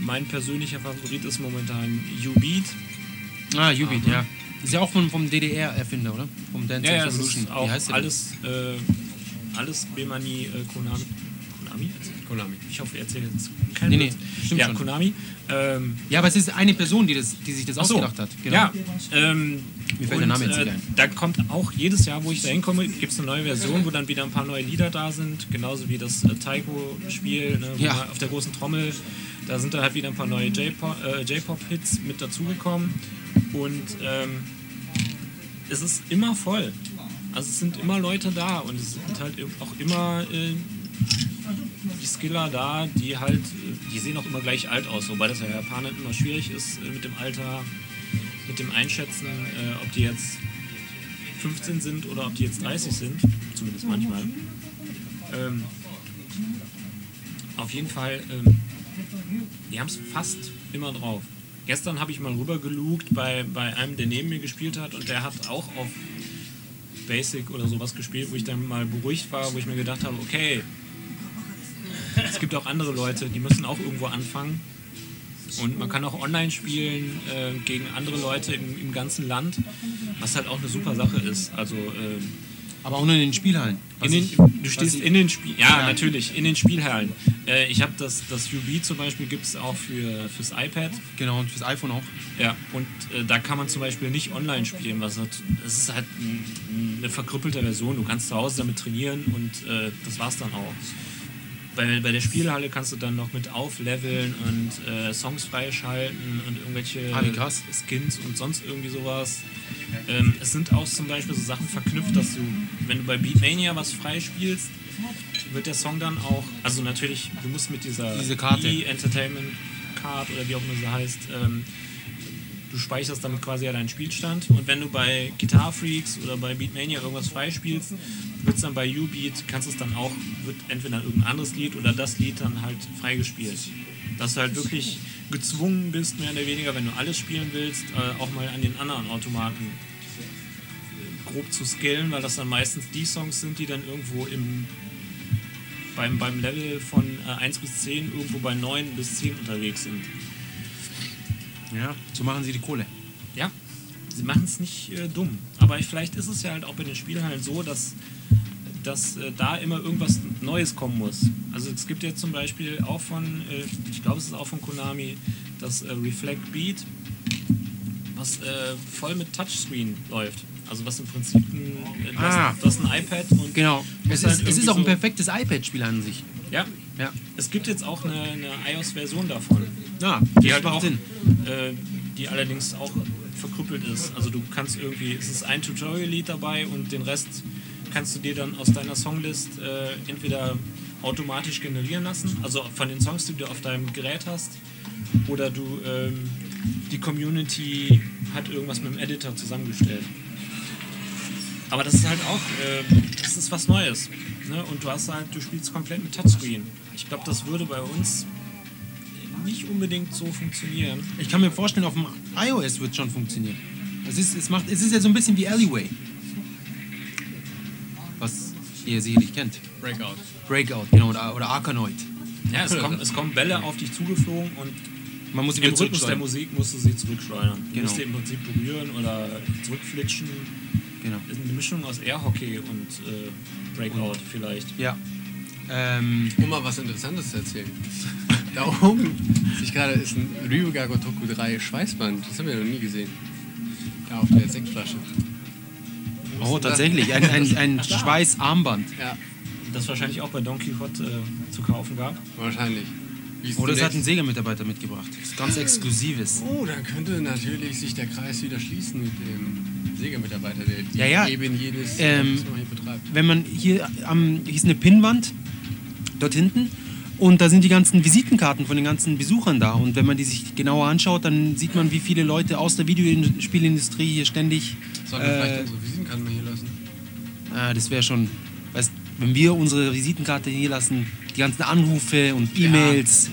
Speaker 5: mein persönlicher Favorit ist momentan U-Beat.
Speaker 4: Ah, Ubit, ja. Ist ja auch vom, vom DDR-Erfinder, oder? Vom Dance
Speaker 5: Ja, ja,
Speaker 4: Revolution.
Speaker 5: ist auch
Speaker 4: Wie heißt der
Speaker 5: alles, äh, alles Bemani äh, Konami. Konami?
Speaker 3: Konami.
Speaker 5: Ich hoffe, ihr erzählt jetzt kein
Speaker 4: Nee, nee,
Speaker 5: Blödsinn.
Speaker 4: stimmt
Speaker 5: Ja,
Speaker 4: schon.
Speaker 5: Konami. Ähm,
Speaker 4: Ja, aber es ist eine Person, die, das, die sich das
Speaker 5: ach so.
Speaker 4: ausgedacht hat. Genau.
Speaker 5: Ja, ähm,
Speaker 4: Mir fällt der Name jetzt
Speaker 5: äh,
Speaker 4: nicht ein.
Speaker 5: Da kommt auch jedes Jahr, wo ich da hinkomme, gibt es eine neue Version, wo dann wieder ein paar neue Lieder da sind. Genauso wie das äh, Taiko-Spiel, ne, wo
Speaker 4: Ja.
Speaker 5: man auf der großen Trommel. Da sind dann halt wieder ein paar neue J-Pop- äh, J-Pop-Hits mit dazugekommen. Und ähm, es ist immer voll. Also es sind immer Leute da und es sind halt auch immer äh, die Skiller da, die halt, die sehen auch immer gleich alt aus, wobei das ja in Japanern immer schwierig ist äh, mit dem Alter, mit dem Einschätzen, äh, ob die jetzt 15 sind oder ob die jetzt 30 sind, zumindest manchmal. Ähm, auf jeden Fall, ähm, die haben es fast immer drauf. Gestern habe ich mal rübergelugt bei, bei einem, der neben mir gespielt hat und der hat auch auf Basic oder sowas gespielt, wo ich dann mal beruhigt war, wo ich mir gedacht habe, okay, gibt auch andere Leute, die müssen auch irgendwo anfangen. Und man kann auch online spielen äh, gegen andere Leute im, im ganzen Land, was halt auch eine super Sache ist. Also äh,
Speaker 4: Aber auch nur in den Spielhallen.
Speaker 5: In den,
Speaker 4: ich-
Speaker 5: du stehst in den Spiel, ja,
Speaker 4: Ja.
Speaker 5: natürlich, in den Spielhallen. Äh, ich habe das, das UB zum Beispiel gibt es auch für, fürs iPad.
Speaker 4: Genau, und fürs iPhone auch.
Speaker 5: Ja, und äh, da kann man zum Beispiel nicht online spielen, was hat, das ist halt ein, eine verkrüppelte Version. Du kannst zu Hause damit trainieren und äh, das war's dann auch. Bei, bei der Spielhalle kannst du dann noch mit aufleveln und äh, Songs freischalten und irgendwelche
Speaker 4: Ah.
Speaker 5: Skins und sonst irgendwie sowas. Ähm, es sind auch zum Beispiel so Sachen verknüpft, dass du, wenn du bei Beatmania was freispielst, wird der Song dann auch, also natürlich, du musst mit dieser
Speaker 4: Diese Karte.
Speaker 5: E-Entertainment Card oder wie auch immer sie heißt, ähm, du speicherst damit quasi ja deinen Spielstand und wenn du bei Guitar Freaks oder bei Beatmania irgendwas freispielst, wird es dann bei U-Beat, kannst es dann auch, wird entweder irgendein anderes Lied oder das Lied dann halt freigespielt. Dass du halt wirklich gezwungen bist, mehr oder weniger, wenn du alles spielen willst, äh, auch mal an den anderen Automaten grob zu skillen, weil das dann meistens die Songs sind, die dann irgendwo im beim, beim Level von äh, 1 bis 10 irgendwo bei 9 bis 10 unterwegs sind.
Speaker 4: Ja, so machen sie die Kohle.
Speaker 5: Ja, sie machen es nicht äh, dumm. Aber vielleicht ist es ja halt auch bei den Spielhallen so, dass, dass äh, da immer irgendwas Neues kommen muss. Also es gibt jetzt zum Beispiel auch von, äh, ich glaube es ist auch von Konami, das äh, Reflect Beat, was äh, voll mit Touchscreen läuft. Also was im Prinzip ein, äh,
Speaker 4: Ah.
Speaker 5: hast, du hast ein iPad und
Speaker 4: Genau. Es
Speaker 5: halt
Speaker 4: ist, es
Speaker 5: irgendwie
Speaker 4: ist auch ein perfektes iPad-Spiel an sich.
Speaker 5: Ja,
Speaker 4: Ja.
Speaker 5: es gibt jetzt auch eine, eine iOS-Version davon.
Speaker 4: Ja,
Speaker 5: die halt auch, äh, die allerdings auch verkrüppelt ist. Also du kannst irgendwie, es ist ein Tutorial-Lied dabei und den Rest kannst du dir dann aus deiner Songlist äh, entweder automatisch generieren lassen, also von den Songs, die du auf deinem Gerät hast, oder du ähm, die Community hat irgendwas mit dem Editor zusammengestellt. Aber das ist halt auch, äh, das ist was Neues. Ne? Und du hast halt, du spielst komplett mit Touchscreen. Ich glaube, das würde bei uns nicht unbedingt so funktionieren.
Speaker 4: Ich kann mir vorstellen, auf dem iOS wird schon funktionieren. Es ist, es, macht, es ist ja so ein bisschen wie Alleyway. Was ihr sicherlich kennt.
Speaker 3: Breakout.
Speaker 4: Breakout, genau, oder, oder Arkanoid.
Speaker 5: Ja, es kommen, es kommen Bälle auf dich zugeflogen und
Speaker 4: Man muss sie
Speaker 5: im Rhythmus der. Musik musst du sie zurückschleudern. Du
Speaker 4: Genau.
Speaker 5: musst sie im Prinzip berühren oder zurückflitschen.
Speaker 4: Genau.
Speaker 5: Das ist eine Mischung aus Airhockey und äh, Breakout vielleicht.
Speaker 4: Ja. Ähm,
Speaker 3: Um mal was Interessantes zu erzählen. Da oben sich gerade ist ein Ryuga Gotoku 3 Schweißband. Das haben wir noch nie gesehen. Da auf der Sektflasche.
Speaker 4: oh, tatsächlich. Ein, ein, ein Schweißarmband.
Speaker 3: Ja,
Speaker 5: Das wahrscheinlich auch bei Don Quixote äh, zu kaufen gab.
Speaker 3: wahrscheinlich. Ist
Speaker 4: Oh,
Speaker 3: denn
Speaker 4: hat ein? Sega-Mitarbeiter mitgebracht. Das ist ganz Exklusives.
Speaker 3: Oh, dann könnte natürlich sich der Kreis wieder schließen mit dem Sägemitarbeiter, der die
Speaker 4: Ja, ja.
Speaker 3: eben jedes
Speaker 4: Ähm,
Speaker 3: was man hier betreibt.
Speaker 4: Wenn man hier am, hier ist eine Pinnwand dort hinten und da sind die ganzen Visitenkarten von den ganzen Besuchern da und wenn man die sich genauer anschaut, dann sieht man, wie viele Leute aus der Videospielindustrie hier ständig.
Speaker 3: Sollen wir vielleicht
Speaker 4: Äh,
Speaker 3: unsere Visitenkarten mal hier lassen?
Speaker 4: ah, das wäre schon, weißt, wenn wir unsere Visitenkarte hier lassen, die ganzen Anrufe und E-Mails.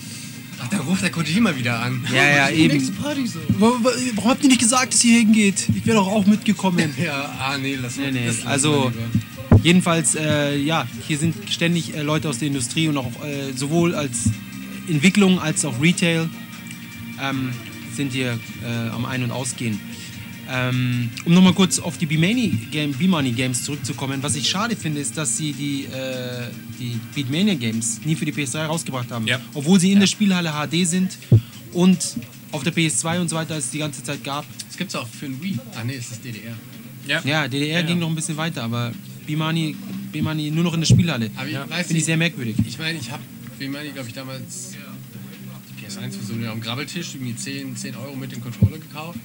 Speaker 3: Ach, da ruft der Kojima wieder an.
Speaker 4: Ja, ja, eben.
Speaker 3: Nächste Party so.
Speaker 4: Wa- wa- Warum habt ihr nicht gesagt, dass ihr hier hingeht? Ich wäre doch auch mitgekommen.
Speaker 3: Ja, ah nee, lass mal.
Speaker 4: Nee, nee.
Speaker 3: das
Speaker 4: Also. Jedenfalls, äh, ja, hier sind ständig äh, Leute aus der Industrie und auch äh, sowohl als Entwicklung als auch Retail ähm, sind hier äh, am Ein- und Ausgehen. Ähm, um nochmal kurz auf die B-Money Game, Games zurückzukommen, was ich schade finde, ist, dass sie die, äh, die Beatmania Games nie für die PS3 rausgebracht haben.
Speaker 5: Ja.
Speaker 4: Obwohl sie in der Spielhalle HD sind und auf der PS2 und so weiter es die ganze Zeit gab.
Speaker 3: Das gibt's auch für ein Wii. Ah nee, es ist DDR.
Speaker 5: Ja.
Speaker 4: Ja, DDR
Speaker 5: Ja,
Speaker 4: ging
Speaker 5: ja.
Speaker 4: noch ein bisschen weiter, aber B-Money B-Money nur noch in der Spielhalle.
Speaker 3: Aber ich weiß
Speaker 4: Finde ich
Speaker 3: nicht,
Speaker 4: sehr merkwürdig.
Speaker 3: Ich meine, ich habe, ich, glaube ich, damals die PS1-Version ja am Grabbeltisch irgendwie 10, 10 Euro mit dem Controller gekauft.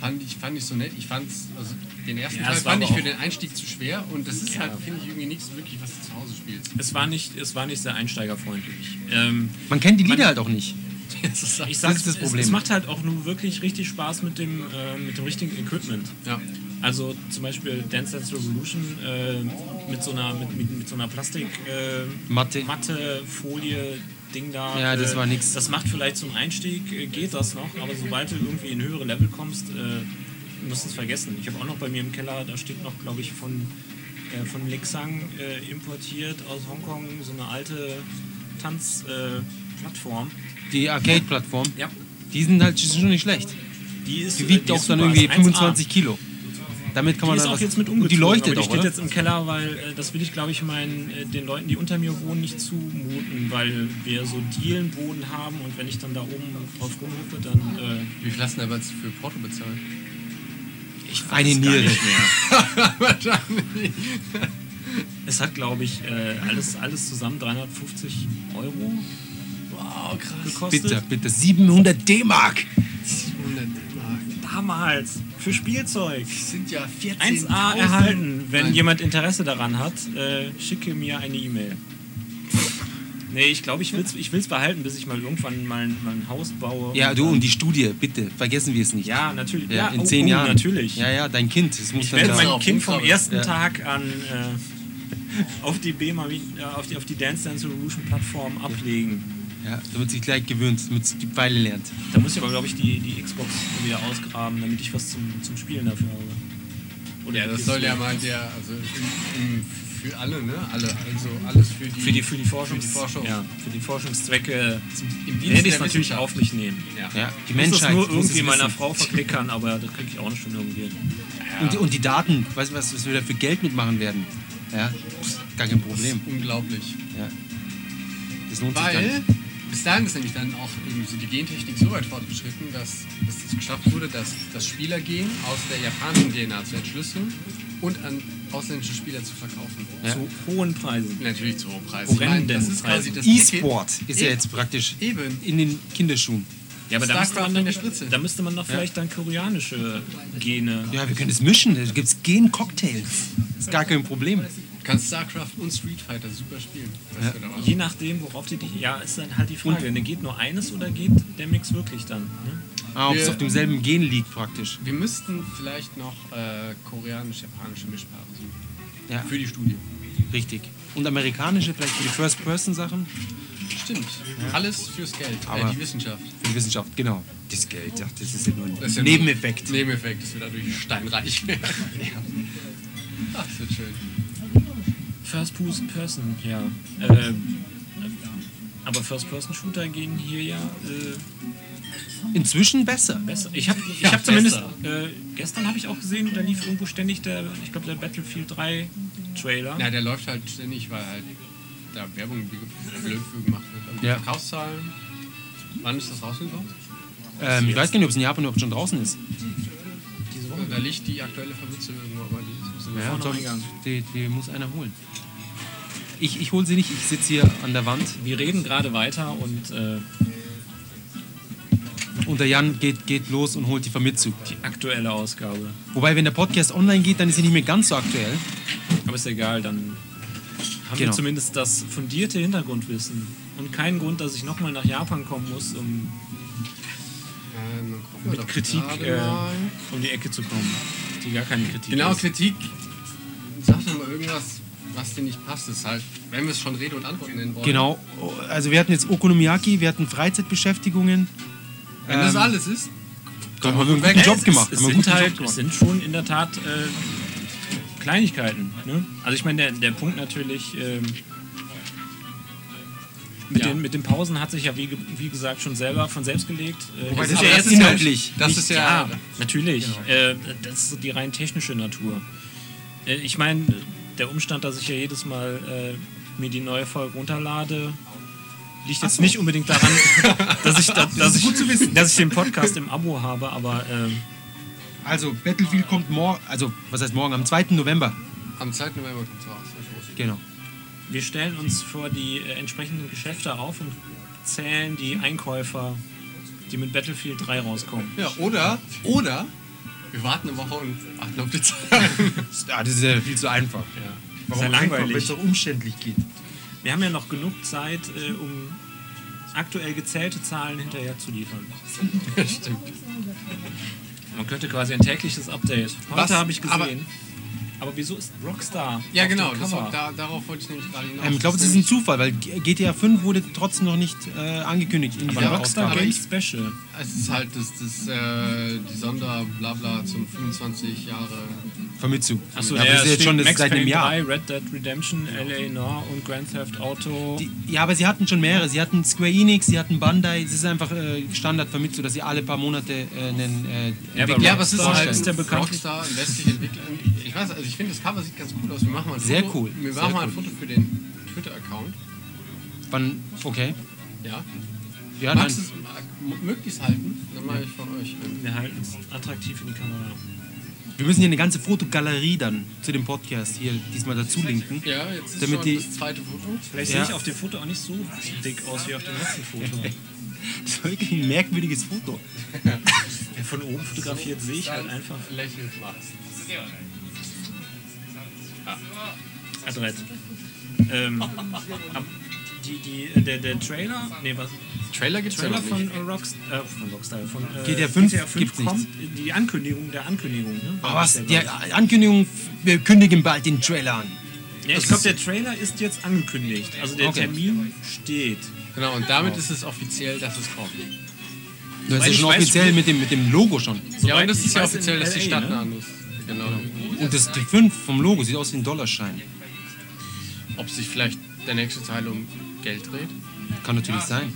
Speaker 3: Fand ich, fand ich so nett. Ich fand's, also den ersten
Speaker 5: Ja,
Speaker 3: Teil
Speaker 5: es
Speaker 3: fand ich für den Einstieg zu schwer und das ist halt, finde ich, irgendwie nichts wirklich, was du zu Hause spielst.
Speaker 5: Es war nicht, es war nicht sehr einsteigerfreundlich. Ähm,
Speaker 4: Man kennt die Lieder
Speaker 5: Man-
Speaker 4: halt auch nicht.
Speaker 3: Das ist
Speaker 5: ich
Speaker 4: Das
Speaker 5: sag's,
Speaker 4: ist das
Speaker 5: es,
Speaker 4: Problem.
Speaker 5: es macht halt auch nur wirklich richtig Spaß mit dem, äh, mit dem richtigen Equipment.
Speaker 3: ja.
Speaker 5: Also zum Beispiel Dance Dance Revolution äh, mit so einer mit, mit, mit so einer Plastik äh,
Speaker 4: Matte.
Speaker 5: Matte Folie Ding da.
Speaker 4: Ja, das
Speaker 5: äh,
Speaker 4: war nix.
Speaker 5: Das macht vielleicht zum Einstieg äh, geht das noch, aber sobald du irgendwie in höhere Level kommst, äh, musst du es vergessen. Ich habe auch noch bei mir im Keller, da steht noch, glaube ich, von äh, von Lexang äh, importiert aus Hongkong so eine alte Tanzplattform. Plattform.
Speaker 4: Die Arcade-Plattform,
Speaker 5: ja,
Speaker 4: die sind halt schon nicht schlecht.
Speaker 5: die ist
Speaker 4: Die wiegt
Speaker 5: die
Speaker 4: auch dann irgendwie
Speaker 5: ist 1A.
Speaker 4: 25 Kilo. Damit kann man
Speaker 5: Die ist auch jetzt mit umgezogen,
Speaker 4: die leuchtet
Speaker 5: aber die
Speaker 4: auch,
Speaker 5: steht
Speaker 4: oder?
Speaker 5: jetzt im Keller, weil äh, das will ich, glaube ich, meinen, äh, den Leuten, die unter mir wohnen, nicht zumuten, weil wir so Dielenboden haben und wenn ich dann da oben drauf rumhüpfe, dann äh,
Speaker 3: Wie viel hast du denn aber jetzt für Porto bezahlt?
Speaker 5: ich weiß
Speaker 4: Eine Niere.
Speaker 5: nicht mehr.
Speaker 3: Wahrscheinlich.
Speaker 5: Es hat, glaube ich, äh, alles, alles zusammen 350 Euro
Speaker 3: Wow, krass.
Speaker 5: gekostet.
Speaker 4: Bitte, bitte. 700 D-Mark.
Speaker 3: 700 Mark.
Speaker 5: Damals für Spielzeug.
Speaker 3: Das sind ja 14.000.
Speaker 5: 1A erhalten. Wenn
Speaker 3: Nein.
Speaker 5: jemand Interesse daran hat, äh, schicke mir eine E-Mail. Nee, ich glaube, ich will es ich will's behalten, bis ich mal irgendwann mal, ein- mal ein Haus baue.
Speaker 4: Ja, du und die Studie, bitte. Vergessen wir es nicht.
Speaker 5: Ja, natürlich.
Speaker 4: Ja,
Speaker 5: Ja,
Speaker 4: in
Speaker 5: oh,
Speaker 4: zehn
Speaker 5: oh,
Speaker 4: Jahren.
Speaker 5: Natürlich.
Speaker 4: Ja, ja, dein Kind. Das muss
Speaker 5: Ich werde mein Kind vom ersten
Speaker 4: Ja.
Speaker 5: Tag an äh, auf die BEMA, äh, auf die, auf die Dance Dance Revolution Plattform ablegen.
Speaker 4: Ja, damit sich gleich gewöhnt, damit sie die Pfeile lernt.
Speaker 5: Da muss ich aber, glaube ich, die, die Xbox wieder ausgraben, damit ich was zum, zum Spielen dafür habe. Oder
Speaker 3: Ja, das soll ja
Speaker 5: PS4.
Speaker 3: mal der, also im, im, für alle, ne? Alle, also alles für die,
Speaker 5: Für die, für die, Forschungs
Speaker 3: für die Forschung.
Speaker 5: Ja, für die Forschungszwecke
Speaker 3: Im Dienst
Speaker 5: werde ich es natürlich auf mich nehmen.
Speaker 3: Ja.
Speaker 4: Ja, die
Speaker 5: Ich muss das
Speaker 4: Menschheit.
Speaker 5: nur
Speaker 4: es
Speaker 5: irgendwie meiner. Frau verklickern, aber das kriege ich auch nicht schon irgendwie hin.
Speaker 4: Und, die, und die Daten, weißt du, was, was wir da für Geld mitmachen werden? Ja, gar kein Problem.
Speaker 3: Unglaublich.
Speaker 4: Ja. Das lohnt sich
Speaker 3: Weil
Speaker 4: dann.
Speaker 3: Bis dahin ist nämlich dann auch irgendwie so die Gentechnik so weit fortgeschritten, dass, dass es geschafft wurde, dass das Spielergen aus der japanischen DNA zu entschlüsseln und an ausländische Spieler zu verkaufen.
Speaker 4: Ja.
Speaker 5: Zu hohen Preisen.
Speaker 3: Natürlich zu hohen Preisen. Ich
Speaker 5: Horrenden
Speaker 3: meine, das ist quasi das
Speaker 4: E-Sport ist ja jetzt praktisch
Speaker 3: Eben.
Speaker 4: in den Kinderschuhen.
Speaker 5: Ja, aber da müsste, man
Speaker 3: in
Speaker 5: dann,
Speaker 3: der Spritze.
Speaker 5: da müsste man noch vielleicht dann koreanische Gene.
Speaker 4: Ja, wir können es mischen. Da gibt es Gen-Cocktails. Ist gar kein Problem.
Speaker 3: Du kannst StarCraft und Street Fighter super spielen. Aber
Speaker 5: Je nachdem, worauf die. die ja, ist dann halt die Frage. Ne, geht nur eines oder geht der Mix wirklich dann? Ne?
Speaker 4: Ah, ob es auf demselben Gen liegt praktisch.
Speaker 3: Wir müssten vielleicht noch äh, koreanisch-japanische Mischpaare suchen.
Speaker 4: Ja,
Speaker 3: Für die Studie.
Speaker 4: richtig. Und amerikanische vielleicht für die First-Person-Sachen?
Speaker 3: Stimmt. Alles fürs Geld.
Speaker 4: Aber-
Speaker 3: äh, die Wissenschaft.
Speaker 4: Für die Wissenschaft, genau. Das Geld, ja, das ist ja nur ein
Speaker 3: ja nur-
Speaker 4: Nebeneffekt.
Speaker 3: Nebeneffekt, dass wir dadurch steinreich werden. Ach, das wird schön.
Speaker 5: First Person, ja. Ähm, aber First-Person-Shooter gehen hier ja äh,
Speaker 4: Inzwischen besser.
Speaker 5: besser. Ich habe ich
Speaker 3: Ja,
Speaker 5: hab zumindest. Äh, gestern habe ich auch gesehen, da lief irgendwo ständig der, ich glaube, der Battlefield 3 Trailer.
Speaker 3: Ja, der läuft halt ständig, weil halt da Werbung blöd für gemacht wird. Die
Speaker 4: Ja.
Speaker 3: Verkaufszahlen. Wann ist das rausgekommen?
Speaker 4: Ähm, ich weiß gar nicht, ob es in Japan überhaupt schon draußen ist.
Speaker 3: Da liegt die aktuelle Vermittlung
Speaker 4: Ja,
Speaker 3: vorne eingang.
Speaker 4: die, die muss einer holen. Ich, ich hole sie nicht, ich sitze hier an der Wand
Speaker 5: Wir reden gerade weiter und äh,
Speaker 4: und der Jan geht, geht los und holt die Famitsu.
Speaker 5: die aktuelle Ausgabe.
Speaker 4: Wobei, wenn der Podcast online geht, dann ist sie nicht mehr ganz so aktuell.
Speaker 5: Aber ist egal, dann haben
Speaker 4: Genau.
Speaker 5: wir zumindest das fundierte Hintergrundwissen. Und keinen Grund, dass ich nochmal nach Japan kommen muss, um
Speaker 3: Ähm,
Speaker 5: mit Kritik äh, um die Ecke zu kommen. Die gar keine Kritik
Speaker 3: Genau,
Speaker 5: ist.
Speaker 3: Kritik. Doch mal irgendwas, was dir nicht passt. Das ist halt, wenn wir es schon Rede und Antwort nennen wollen.
Speaker 4: Genau, also wir hatten jetzt Okonomiyaki, wir hatten Freizeitbeschäftigungen.
Speaker 3: Wenn das
Speaker 4: Ähm,
Speaker 3: alles ist,
Speaker 4: Da haben wir einen guten Job gemacht.
Speaker 5: Es, sind halt, es sind schon in der Tat äh, Kleinigkeiten. Ne? Also ich meine, der, der Punkt natürlich ähm, mit,
Speaker 3: Ja.
Speaker 5: den, mit den Pausen hat sich ja wie, wie gesagt schon selber von selbst gelegt. Äh,
Speaker 4: Wobei
Speaker 5: es
Speaker 4: das
Speaker 5: ist
Speaker 4: ja jetzt
Speaker 5: jetzt
Speaker 4: inhaltlich.
Speaker 3: Das ist ja-
Speaker 5: ja natürlich. Äh, das ist die rein technische Natur. Äh, ich meine, der Umstand, dass ich ja jedes Mal äh, mir die neue Folge runterlade, liegt jetzt nicht unbedingt daran, dass ich, da, dass, ich, dass ich den Podcast im Abo habe, aber ähm,
Speaker 4: Also, Battlefield kommt morgen, also was heißt morgen, am 2. November.
Speaker 3: am 2. November kommt es raus.
Speaker 4: Genau.
Speaker 5: wir stellen uns vor die äh, entsprechenden Geschäfte auf und zählen die Einkäufer, die mit Battlefield 3 rauskommen.
Speaker 3: Ja, oder, oder wir warten eine Woche und warten auf die Zahlen.
Speaker 4: Ja, das ist ja viel zu einfach.
Speaker 5: Ja. Sehr langweilig.
Speaker 4: Wenn es so umständlich geht.
Speaker 5: Wir haben ja noch genug Zeit, äh, um aktuell gezählte Zahlen hinterher zu liefern.
Speaker 3: Stimmt.
Speaker 5: Man könnte quasi ein tägliches Update. Heute habe ich
Speaker 3: Aber-
Speaker 5: gesehen, Aber wieso ist Rockstar?
Speaker 3: Ja,
Speaker 5: auf
Speaker 3: genau,
Speaker 5: Cover?
Speaker 3: da, darauf wollte ich nämlich gerade hinaus.
Speaker 4: Ähm, ich glaube, es ist ein Zufall, weil GTA 5 wurde trotzdem noch nicht äh, angekündigt in dieser
Speaker 5: Aber Rockstar
Speaker 4: Ausgabe.
Speaker 5: Games Special.
Speaker 3: Es ist halt das, das, äh, die Sonderblabla zum 25 Jahre.
Speaker 4: Famitsu.
Speaker 5: Achso,
Speaker 4: ja, aber das ist jetzt schon das
Speaker 5: Max
Speaker 4: seit einem
Speaker 5: Payne
Speaker 4: Jahr.
Speaker 5: 3, Red Dead Redemption, LA Noir und Grand Theft Auto.
Speaker 4: Die, ja, aber sie hatten schon mehrere. Sie hatten Square Enix, sie hatten Bandai. Es ist einfach äh, Standard Famitsu, dass sie alle paar Monate äh, einen äh,
Speaker 5: Ja, aber
Speaker 3: Ja, aber es ist halt
Speaker 5: ist der bekannt-
Speaker 3: Rockstar, ein westlicher Entwickler. Ich weiß, also ich finde das Cover sieht ganz cool aus. Wir machen mal ein
Speaker 4: Sehr
Speaker 3: Foto.
Speaker 4: cool,
Speaker 3: Wir
Speaker 4: sehr
Speaker 3: machen mal ein
Speaker 4: cool.
Speaker 3: Foto für den Twitter-Account.
Speaker 4: Wann, okay.
Speaker 3: Ja.
Speaker 4: Ja.
Speaker 3: Magst du es mag- möglichst halten? Dann mache ich von euch.
Speaker 5: Wir halten es attraktiv in die Kamera.
Speaker 4: Wir müssen hier eine ganze Fotogalerie dann zu dem Podcast hier diesmal dazu linken.
Speaker 3: Ja, jetzt ist
Speaker 4: Damit
Speaker 3: schon
Speaker 4: die-
Speaker 3: das zweite Foto.
Speaker 5: Vielleicht
Speaker 4: Ja.
Speaker 5: sehe ich auf dem Foto auch nicht so dick aus wie auf dem letzten Foto.
Speaker 4: Das ist wirklich ein merkwürdiges Foto.
Speaker 5: Ja, Von oben fotografiert sehe ich halt einfach
Speaker 3: Lächelt mal.
Speaker 5: adrett. Ähm, ab, die, die, der, der Trailer, nee, was?
Speaker 3: Trailer gibt's
Speaker 5: Trailer
Speaker 3: ja
Speaker 5: von äh, Rockstar, äh, von Rockstar, von äh,
Speaker 4: GTA 5
Speaker 5: GTA 5
Speaker 4: gibt's nicht.
Speaker 5: kommt die Ankündigung der Ankündigung. Ne?
Speaker 4: Aber was?
Speaker 5: das
Speaker 4: Die Ankündigung, wir kündigen bald den Trailer an.
Speaker 5: ich. ja, ich glaube, der Trailer ist jetzt angekündigt. Also der
Speaker 4: Okay.
Speaker 5: Termin steht.
Speaker 3: Genau, und damit ist es offiziell, dass es kommt.
Speaker 4: Das ist ja schon offiziell mit dem, mit dem Logo schon.
Speaker 3: Ja, und es
Speaker 5: ich
Speaker 3: ist ja offiziell, dass die
Speaker 5: LA,
Speaker 3: Stadt
Speaker 5: ne?
Speaker 3: nah an ist. Genau.
Speaker 4: Und das, die 5 vom Logo sieht aus wie ein Dollarschein.
Speaker 3: Ob sich vielleicht der nächste Teil um Geld dreht?
Speaker 4: Kann natürlich sein.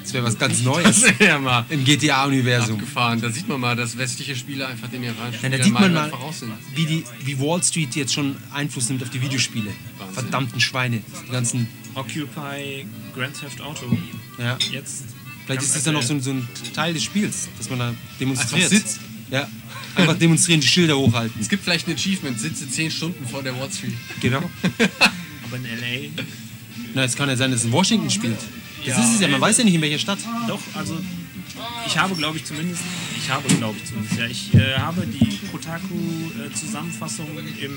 Speaker 4: Das wäre was ganz Neues
Speaker 3: ja mal
Speaker 4: im GTA-Universum.
Speaker 3: abgefahren. Da sieht man mal, dass westliche Spieler einfach den japanischen
Speaker 4: Ja, da sieht man mal,
Speaker 3: voraus sind.
Speaker 4: wie, die, wie Wall Street jetzt schon Einfluss nimmt auf die Videospiele.
Speaker 3: Wahnsinn.
Speaker 4: Verdammten Schweine. Die ganzen,
Speaker 5: Occupy Grand Theft Auto.
Speaker 4: ja.
Speaker 5: Jetzt.
Speaker 4: Vielleicht ist das ja noch so ein, so ein Teil des Spiels, dass man da demonstriert.
Speaker 3: Einfach sitzt.
Speaker 4: Ja. Einfach demonstrieren, die Schilder hochhalten.
Speaker 3: Es gibt vielleicht ein Achievement, sitze 10 Stunden vor der Wall Street.
Speaker 4: Genau.
Speaker 5: Aber in LA.
Speaker 4: Na, es kann ja sein, dass es in Washington spielt. Das
Speaker 5: Ja.
Speaker 4: ist es ja, man weiß ja nicht, in welcher Stadt.
Speaker 5: Doch, also ich habe, glaube ich, zumindest, ich habe, glaube ich, zumindest, ja, ich äh, habe die Kotaku-Zusammenfassung im,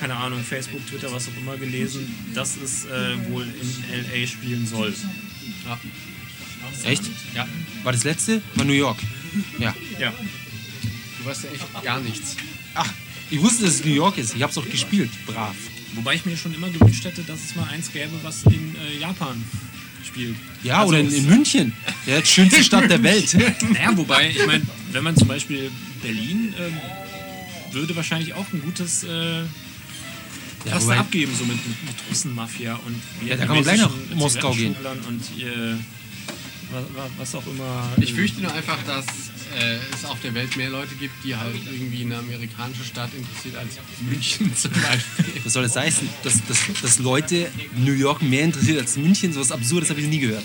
Speaker 5: keine Ahnung, Facebook, Twitter, was auch immer gelesen, dass es äh, wohl in LA spielen soll.
Speaker 3: Ja.
Speaker 4: Echt?
Speaker 3: ja.
Speaker 4: War das letzte? War New York. Ja.
Speaker 5: Ja,
Speaker 3: Du weißt ja echt gar nichts.
Speaker 4: Ach, ich wusste, dass es New York ist. Ich hab's auch gespielt. Brav.
Speaker 5: Wobei ich mir schon immer gewünscht hätte, dass es mal eins gäbe, was in äh, Japan spielt.
Speaker 4: Ja,
Speaker 5: Also
Speaker 4: oder in, in München. Ja, die schönste Stadt der Welt.
Speaker 5: Naja, wobei, ich meine, wenn man zum Beispiel Berlin ähm, würde wahrscheinlich auch ein gutes äh,
Speaker 4: wobei-
Speaker 5: da abgeben, so mit, mit, mit Russenmafia und
Speaker 4: Ja, da kann man gleich nach Moskau gehen.
Speaker 5: Und äh, was, was auch immer.
Speaker 3: Ich fürchte nur einfach, dass äh, es auf der Welt mehr Leute gibt, die halt irgendwie eine amerikanische Stadt interessiert als München zum Beispiel.
Speaker 4: Was soll das heißen? Dass, dass, dass Leute New York mehr interessiert als München? So was Absurdes habe ich nie gehört.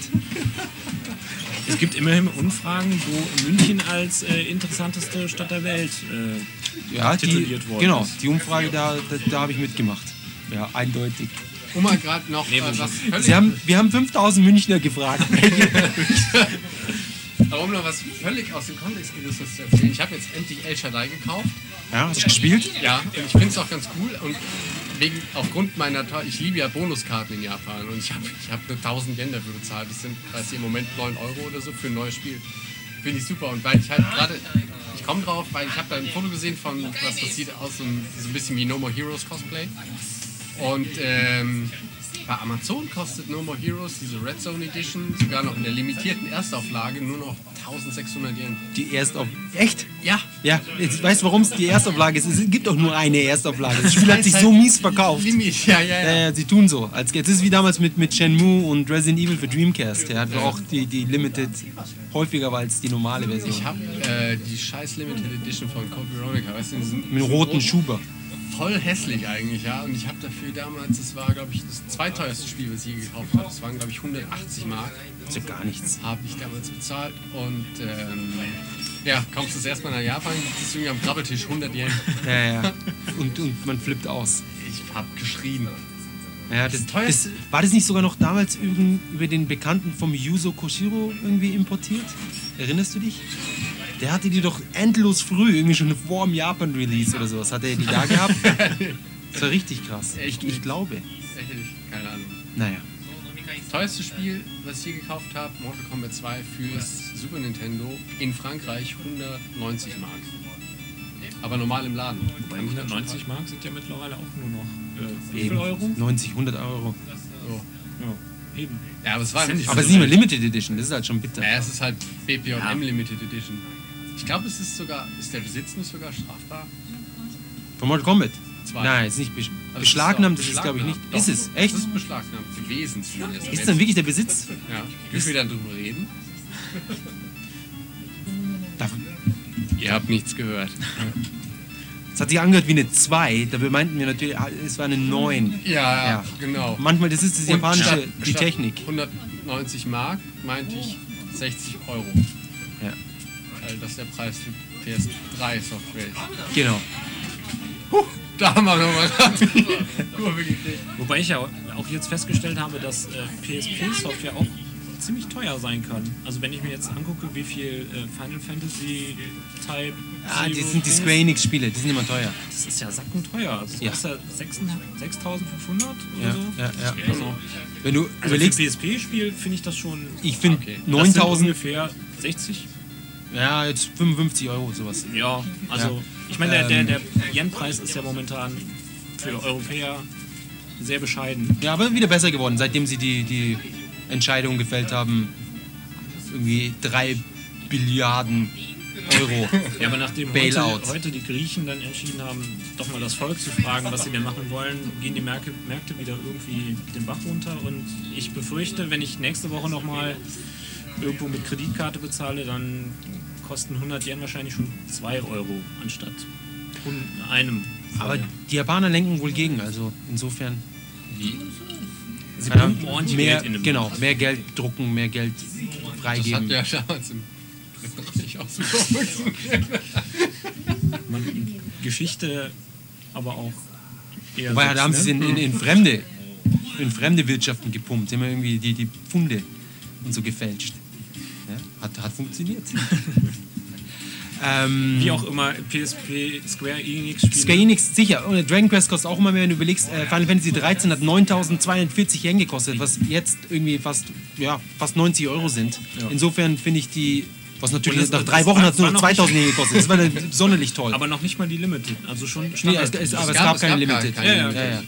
Speaker 5: Es gibt immerhin Umfragen, wo München als äh, interessanteste Stadt der Welt. Äh,
Speaker 4: Ja, die,
Speaker 5: Tituliert worden
Speaker 4: genau.
Speaker 5: ist.
Speaker 4: Die Umfrage, da, da, da habe ich mitgemacht. Ja, eindeutig.
Speaker 3: Um mal gerade noch
Speaker 5: Nee,
Speaker 3: äh, was
Speaker 4: Sie haben, wir haben 5000 Münchner gefragt.
Speaker 3: aber um noch was völlig aus dem Kontext gerissenes zu erzählen. Ich habe jetzt endlich El Shaddai gekauft.
Speaker 4: Ja, hast du gespielt?
Speaker 3: Ja, und ich finde es auch ganz cool und wegen, aufgrund meiner, ich liebe ja Bonuskarten in Japan und ich habe ich hab nur 1000 Yen dafür bezahlt. Das sind, weiß ich, im Moment 9 Euro oder so für ein neues Spiel. Finde ich super und weil ich halt gerade, ich komme drauf, weil ich habe da ein Foto gesehen von, was das sieht aus, so ein, so ein bisschen wie No More Heroes Cosplay. Und ähm, bei Amazon kostet No More Heroes, diese Red Zone Edition, sogar noch in der limitierten Erstauflage nur noch 1600 Yen.
Speaker 4: Die Erstauf... Echt?
Speaker 3: Ja,
Speaker 4: Ja, jetzt weißt du, warum es die Erstauflage ist? Es gibt doch nur eine Erstauflage. Das Spiel hat sich so mies verkauft.
Speaker 3: Limit, ja, ja,
Speaker 4: Ja,
Speaker 3: ja,
Speaker 4: sie tun so. Als, jetzt ist es wie damals mit, mit Shenmue und Resident Evil für Dreamcast. Ja, wo auch die, die Limited häufiger war als die normale Version.
Speaker 3: Ich habe äh, die scheiß Limited Edition von Code Veronica, weißt du, diesen,
Speaker 4: mit roten Schuber.
Speaker 3: Voll hässlich eigentlich, ja. Und ich habe dafür damals, das war, glaube ich, das zweiteuerste Spiel, was ich je gekauft habe. Das waren, glaube ich, 180 Mark,
Speaker 4: Das ist ja gar nichts.
Speaker 3: habe ich damals bezahlt. Und ähm, ja, kommst du das erstmal nach Japan, gibt es irgendwie am Krabbeltisch 100 Yen.
Speaker 4: Ja, ja. Und, und man flippt aus.
Speaker 3: Ich habe geschrien.
Speaker 4: Ja, das, das, war das nicht sogar noch damals über, über den Bekannten vom Yuzo Koshiro irgendwie importiert? Erinnerst du dich? Der hatte die doch endlos früh, irgendwie schon vor dem Japan-Release oder sowas. Hat er die da gehabt? Das war richtig krass. Ich, ich glaube.
Speaker 3: Ehrlich, keine Ahnung.
Speaker 4: Naja.
Speaker 3: Das teuerste Spiel, was ich hier gekauft habe, Mortal Kombat 2 fürs Super Nintendo in Frankreich 190 Mark. Aber normal im Laden.
Speaker 5: Bei 190 Mark sind ja mittlerweile auch nur noch äh, wie viel. Euro?
Speaker 4: 90, 100 Euro.
Speaker 5: Ja, eben.
Speaker 3: Ja, aber es war nicht.
Speaker 4: Aber es ist nicht mehr Limited Edition, das ist halt schon bitter.
Speaker 3: Ja, es ist halt BPM
Speaker 5: Ja.
Speaker 3: Limited Edition. Ich glaube, es ist sogar. Ist der Besitz nicht sogar strafbar?
Speaker 4: Von Mortal Kombat?
Speaker 3: Zwei.
Speaker 4: Nein, ist nicht besch
Speaker 3: Also
Speaker 4: beschlagnahmt,
Speaker 3: es
Speaker 4: das ist glaube ich nicht.
Speaker 3: beschlagnahmt.
Speaker 4: Ist es?
Speaker 3: Doch,
Speaker 4: Echt?
Speaker 3: Es ist beschlagnahmt gewesen zumindest.
Speaker 4: Ist dann wirklich der Besitz?
Speaker 3: Ja. Dürfen wir dann drüber reden?
Speaker 4: Da-
Speaker 3: Ihr habt nichts gehört.
Speaker 4: Es hat sich angehört wie eine 2, dabei meinten wir natürlich, ah, es war eine 9.
Speaker 3: Ja,
Speaker 4: Ja.
Speaker 3: genau.
Speaker 4: Manchmal, das ist das japanische,
Speaker 3: statt-
Speaker 4: die Technik.
Speaker 3: 190 Mark meinte ich 60 Euro.
Speaker 4: Ja.
Speaker 3: Weil das der Preis für PS3 Software ist.
Speaker 4: Genau.
Speaker 3: Da haben wir nochmal.
Speaker 5: Wobei ich ja auch jetzt festgestellt habe, dass äh, PSP-Software auch ziemlich teuer sein kann. Also wenn ich mir jetzt angucke, wie viel äh, Final Fantasy Type
Speaker 4: Ah, die sind die Square Enix Spiele, die sind immer teuer.
Speaker 5: Das ist ja sackenteuer. Also das
Speaker 4: Ja.
Speaker 5: kostet ja 6500 oder
Speaker 4: Ja,
Speaker 5: so.
Speaker 4: ja, ja.
Speaker 5: Also,
Speaker 4: Wenn du
Speaker 5: also
Speaker 4: überlegst,
Speaker 5: für PSP-Spiel finde ich das schon.
Speaker 4: ich finde
Speaker 3: Okay.
Speaker 5: Das sind
Speaker 4: 9000,
Speaker 5: ungefähr 60.
Speaker 4: ja, jetzt 55 Euro sowas.
Speaker 5: Ja, also
Speaker 4: Ja.
Speaker 5: ich meine, der, der,
Speaker 4: Ähm.
Speaker 5: der Yen-Preis ist ja momentan für Europäer sehr bescheiden.
Speaker 4: Ja, aber wieder besser geworden, seitdem sie die, die Entscheidung gefällt haben, irgendwie 3 Billiarden Euro.
Speaker 5: Ja, aber nachdem heute, heute die Griechen dann entschieden haben, doch mal das Volk zu fragen, was sie denn machen wollen, gehen die Märkte, Märkte wieder irgendwie den Bach runter. Und ich befürchte, wenn ich nächste Woche nochmal irgendwo mit Kreditkarte bezahle, dann kosten 100 Yen wahrscheinlich schon 2 Euro anstatt einem.
Speaker 4: Aber die Japaner lenken wohl gegen, also insofern.
Speaker 5: sie
Speaker 4: keine
Speaker 5: pumpen ordentlich
Speaker 4: mehr,
Speaker 5: Geld in den
Speaker 4: Genau, mehr Geld drucken, mehr Geld
Speaker 3: Das
Speaker 4: freigeben.
Speaker 3: hat ja damals im so funktioniert.
Speaker 5: Man, Geschichte, aber auch eher.
Speaker 4: Wobei, da haben sie es
Speaker 5: ne?
Speaker 4: in, in, in fremde in fremde Wirtschaften gepumpt, immer irgendwie die, die Pfunde und so gefälscht. Hat, hat funktioniert. ähm,
Speaker 5: Wie auch immer, PSP, Square Enix Spiele.
Speaker 4: Square Enix, sicher. Und Dragon Quest kostet auch immer mehr, wenn du überlegst, äh, Final Fantasy 13 hat 9240 Yen gekostet, was jetzt irgendwie fast, ja, fast 90 Euro sind.
Speaker 5: Ja.
Speaker 4: Insofern finde ich die, was natürlich
Speaker 5: Und das-
Speaker 4: nach drei Wochen hat es nur noch
Speaker 5: noch
Speaker 4: 2000 Yen gekostet. Das war dann sonderlich toll.
Speaker 5: Aber noch nicht mal die Limited. Also schon
Speaker 4: Nee, es, es, aber es,
Speaker 3: gab-
Speaker 4: gab,
Speaker 3: es
Speaker 4: keine
Speaker 3: gab
Speaker 4: Limited.
Speaker 3: keine
Speaker 5: Ja, ja,
Speaker 4: ja, ja.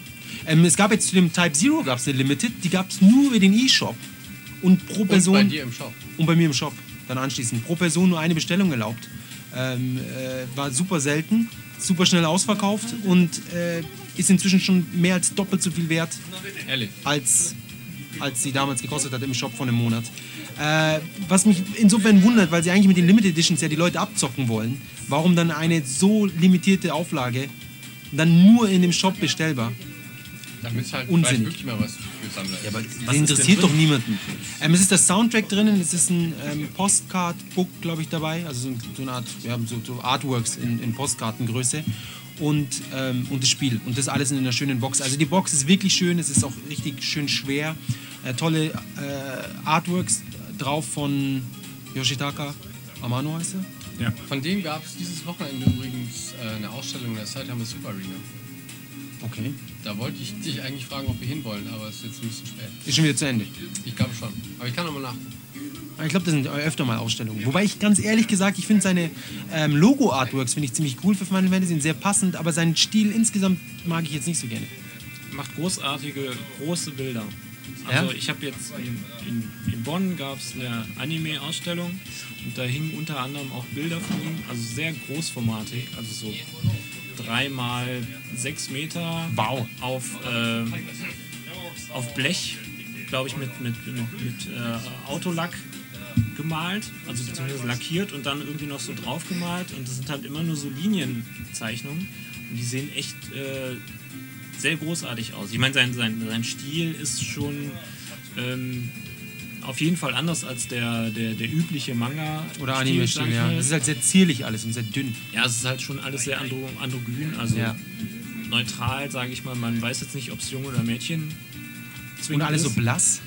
Speaker 4: Ähm, es gab jetzt zu dem Type Zero gab es eine Limited, die gab es nur über den E-Shop. Und pro
Speaker 3: Und
Speaker 4: Person.
Speaker 3: bei dir im Shop.
Speaker 4: Und bei mir im Shop. Dann anschließend. Pro Person nur eine Bestellung erlaubt. Ähm, äh, war super selten, super schnell ausverkauft und äh, ist inzwischen schon mehr als doppelt so viel wert,
Speaker 3: Ehrlich.
Speaker 4: als, als sie damals gekostet hat im Shop von einem Monat. Äh, was mich insofern wundert, weil sie eigentlich mit den Limited Editions ja die Leute abzocken wollen, warum dann eine so limitierte Auflage dann nur in dem Shop bestellbar?
Speaker 3: Damit es halt
Speaker 4: Unsinnig.
Speaker 3: wirklich mal was ist.
Speaker 4: Aber
Speaker 5: Was
Speaker 4: interessiert doch niemanden. Ähm, es ist das Soundtrack drinnen, es ist ein ähm, Postcard-Book, glaube ich, dabei. Also so, so eine Art, wir haben so, so Artworks in, in Postkartengröße. Und, ähm, und das Spiel. Und das alles in einer schönen Box. Also die Box ist wirklich schön, es ist auch richtig schön schwer. Äh, tolle äh, Artworks drauf von Yoshitaka Amano heißt er.
Speaker 5: Ja.
Speaker 3: Von dem gab es dieses Wochenende übrigens äh, eine Ausstellung in der Saitama Super Arena.
Speaker 4: Okay.
Speaker 3: Da wollte ich dich eigentlich fragen, ob wir hinwollen, aber es ist jetzt ein bisschen spät.
Speaker 4: Ist schon wieder zu Ende.
Speaker 3: Ich glaube schon. Aber ich kann nochmal nach.
Speaker 4: Aber Ich glaube, das sind öfter mal Ausstellungen. Wobei ich ganz ehrlich gesagt, ich finde seine ähm, Logo-Artworks finde ich ziemlich cool für Final Fantasy, sind sehr passend, aber seinen Stil insgesamt mag ich jetzt nicht so gerne.
Speaker 5: Macht großartige, große Bilder. Also
Speaker 4: Ja?
Speaker 5: ich habe jetzt in, in, in Bonn gab es eine Anime-Ausstellung und da hingen unter anderem auch Bilder von ihm, also sehr großformatig, also so drei mal sechs Meter
Speaker 4: Wow.
Speaker 5: auf, ähm, auf Blech, glaube ich, mit, mit, mit, mit äh, Autolack gemalt, also beziehungsweise lackiert und dann irgendwie noch so drauf gemalt und das sind halt immer nur so Linienzeichnungen und die sehen echt äh, sehr großartig aus. Ich meine, sein, sein, sein Stil ist schon ähm, auf jeden Fall anders als der, der, der übliche Manga.
Speaker 4: Oder Anime-Stil, ja. Das ist halt sehr zierlich alles und sehr dünn.
Speaker 5: Ja, es ist halt schon alles sehr andro androgyn, also
Speaker 4: Ja.
Speaker 5: neutral, sage ich mal. Man weiß jetzt nicht, ob es Junge oder Mädchen
Speaker 4: Und
Speaker 5: zwingend
Speaker 4: alles so
Speaker 5: ist.
Speaker 4: blass.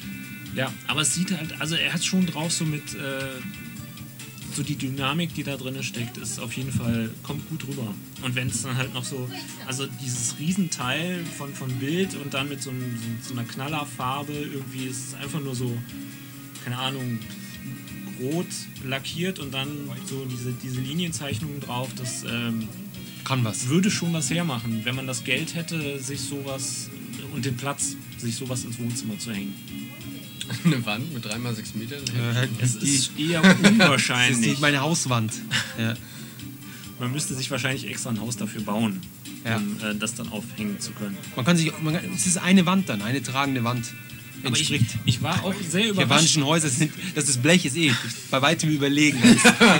Speaker 5: Ja, aber es sieht halt, also er hat schon drauf so mit, äh, so die Dynamik, die da drin steckt, ist auf jeden Fall, kommt gut rüber. Und wenn es dann halt noch so, also dieses Riesenteil von, von Bild und dann mit so, einem, so, so einer Knallerfarbe irgendwie, ist es einfach nur so, keine Ahnung, rot lackiert und dann so diese, diese Linienzeichnungen drauf, das, ähm,
Speaker 4: Kann was.
Speaker 5: würde schon was hermachen, wenn man das Geld hätte, sich sowas und den Platz, sich sowas ins Wohnzimmer zu hängen.
Speaker 3: Eine Wand mit 3x6 Metern.
Speaker 4: Äh,
Speaker 5: Es ist eher
Speaker 4: das ist
Speaker 5: unwahrscheinlich.
Speaker 4: meine Hauswand. Ja.
Speaker 5: Man müsste sich wahrscheinlich extra ein Haus dafür bauen,
Speaker 4: Ja.
Speaker 5: um äh, das dann aufhängen zu können.
Speaker 4: Man kann sich, man kann, es ist eine Wand dann, eine tragende Wand.
Speaker 5: Aber ich,
Speaker 4: Entspricht.
Speaker 5: ich war auch sehr
Speaker 4: Die
Speaker 5: überrascht.
Speaker 4: japanischen Häuser sind, das ist Blech ist eh bei weitem überlegen.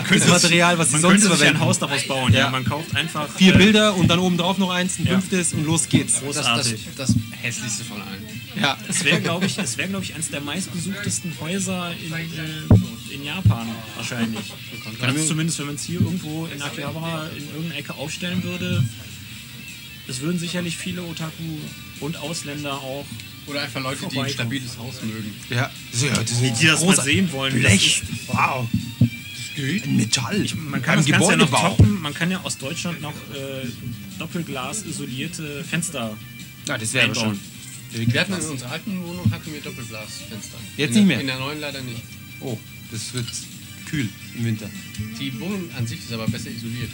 Speaker 4: Das, das Material, was sie
Speaker 5: Man
Speaker 4: sonst
Speaker 5: könnte sich ein
Speaker 4: verwenden.
Speaker 5: Haus daraus bauen. Ja.
Speaker 4: Ja.
Speaker 5: Man kauft einfach
Speaker 4: Vier
Speaker 5: äh,
Speaker 4: Bilder und dann oben drauf noch eins, ein
Speaker 5: Ja.
Speaker 4: fünftes und los geht's.
Speaker 3: Das, das,
Speaker 5: Großartig.
Speaker 3: das hässlichste von allen.
Speaker 4: Ja,
Speaker 5: Es wäre, glaube ich, es wäre, glaube ich, eines der meistbesuchtesten Häuser in, äh, in Japan wahrscheinlich. Also zumindest, wenn man es hier irgendwo in Akihabara in irgendeiner Ecke aufstellen würde. Es würden sicherlich viele Otaku und Ausländer auch,
Speaker 3: Oder einfach Leute, die ein stabiles Haus mögen.
Speaker 4: ja, das ist, ja, das ist
Speaker 5: die das mal sehen wollen. das
Speaker 4: Blech,
Speaker 5: ist.
Speaker 4: wow. Ein Metall.
Speaker 5: Man kann
Speaker 4: Beim
Speaker 5: das Ganze ja noch toppen. Man kann ja aus Deutschland noch äh, Doppelglas isolierte Fenster
Speaker 4: Ja, das wäre schon.
Speaker 3: Wir hatten in unserer alten Wohnung hatten wir Doppelglasfenster.
Speaker 4: Jetzt
Speaker 3: in
Speaker 4: nicht
Speaker 3: der,
Speaker 4: mehr?
Speaker 3: In der neuen leider nicht.
Speaker 4: Oh, das wird kühl im Winter.
Speaker 3: Die Wohnung an sich ist aber besser isoliert.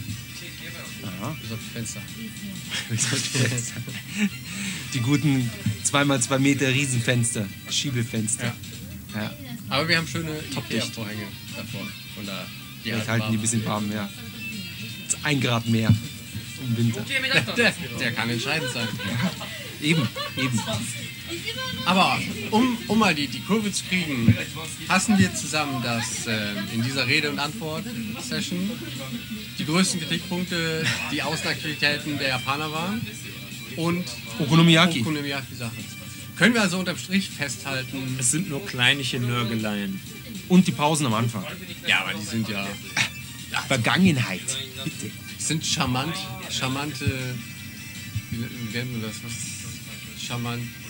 Speaker 4: Aha.
Speaker 3: Bis auf die Fenster.
Speaker 4: Die guten 2x2 Meter Riesenfenster, Schiebefenster.
Speaker 3: Ja.
Speaker 4: Ja.
Speaker 3: Aber wir haben schöne Ikea-Vorhänge davor. Von da. Die
Speaker 4: Vielleicht
Speaker 3: halten
Speaker 4: halten die ein bisschen warm, ja. Ein Grad mehr im Winter.
Speaker 3: Der, der kann entscheidend sein.
Speaker 4: Eben, eben.
Speaker 3: Aber um, um mal die, die Kurve zu kriegen, fassen wir zusammen, dass ähm, in dieser Rede- und Antwort-Session die größten Kritikpunkte die Außenaktivitäten der Japaner waren und
Speaker 4: Okonomiyaki.
Speaker 3: Okonomiyaki-Sache. Können wir also unterm Strich festhalten,
Speaker 5: Es sind nur kleinliche Nörgeleien.
Speaker 4: Und die Pausen am Anfang.
Speaker 3: ja, aber die sind ja
Speaker 4: Vergangenheit. Bitte.
Speaker 3: sind charmant, charmante, wie, nennt man das? Was? Charmant, äh,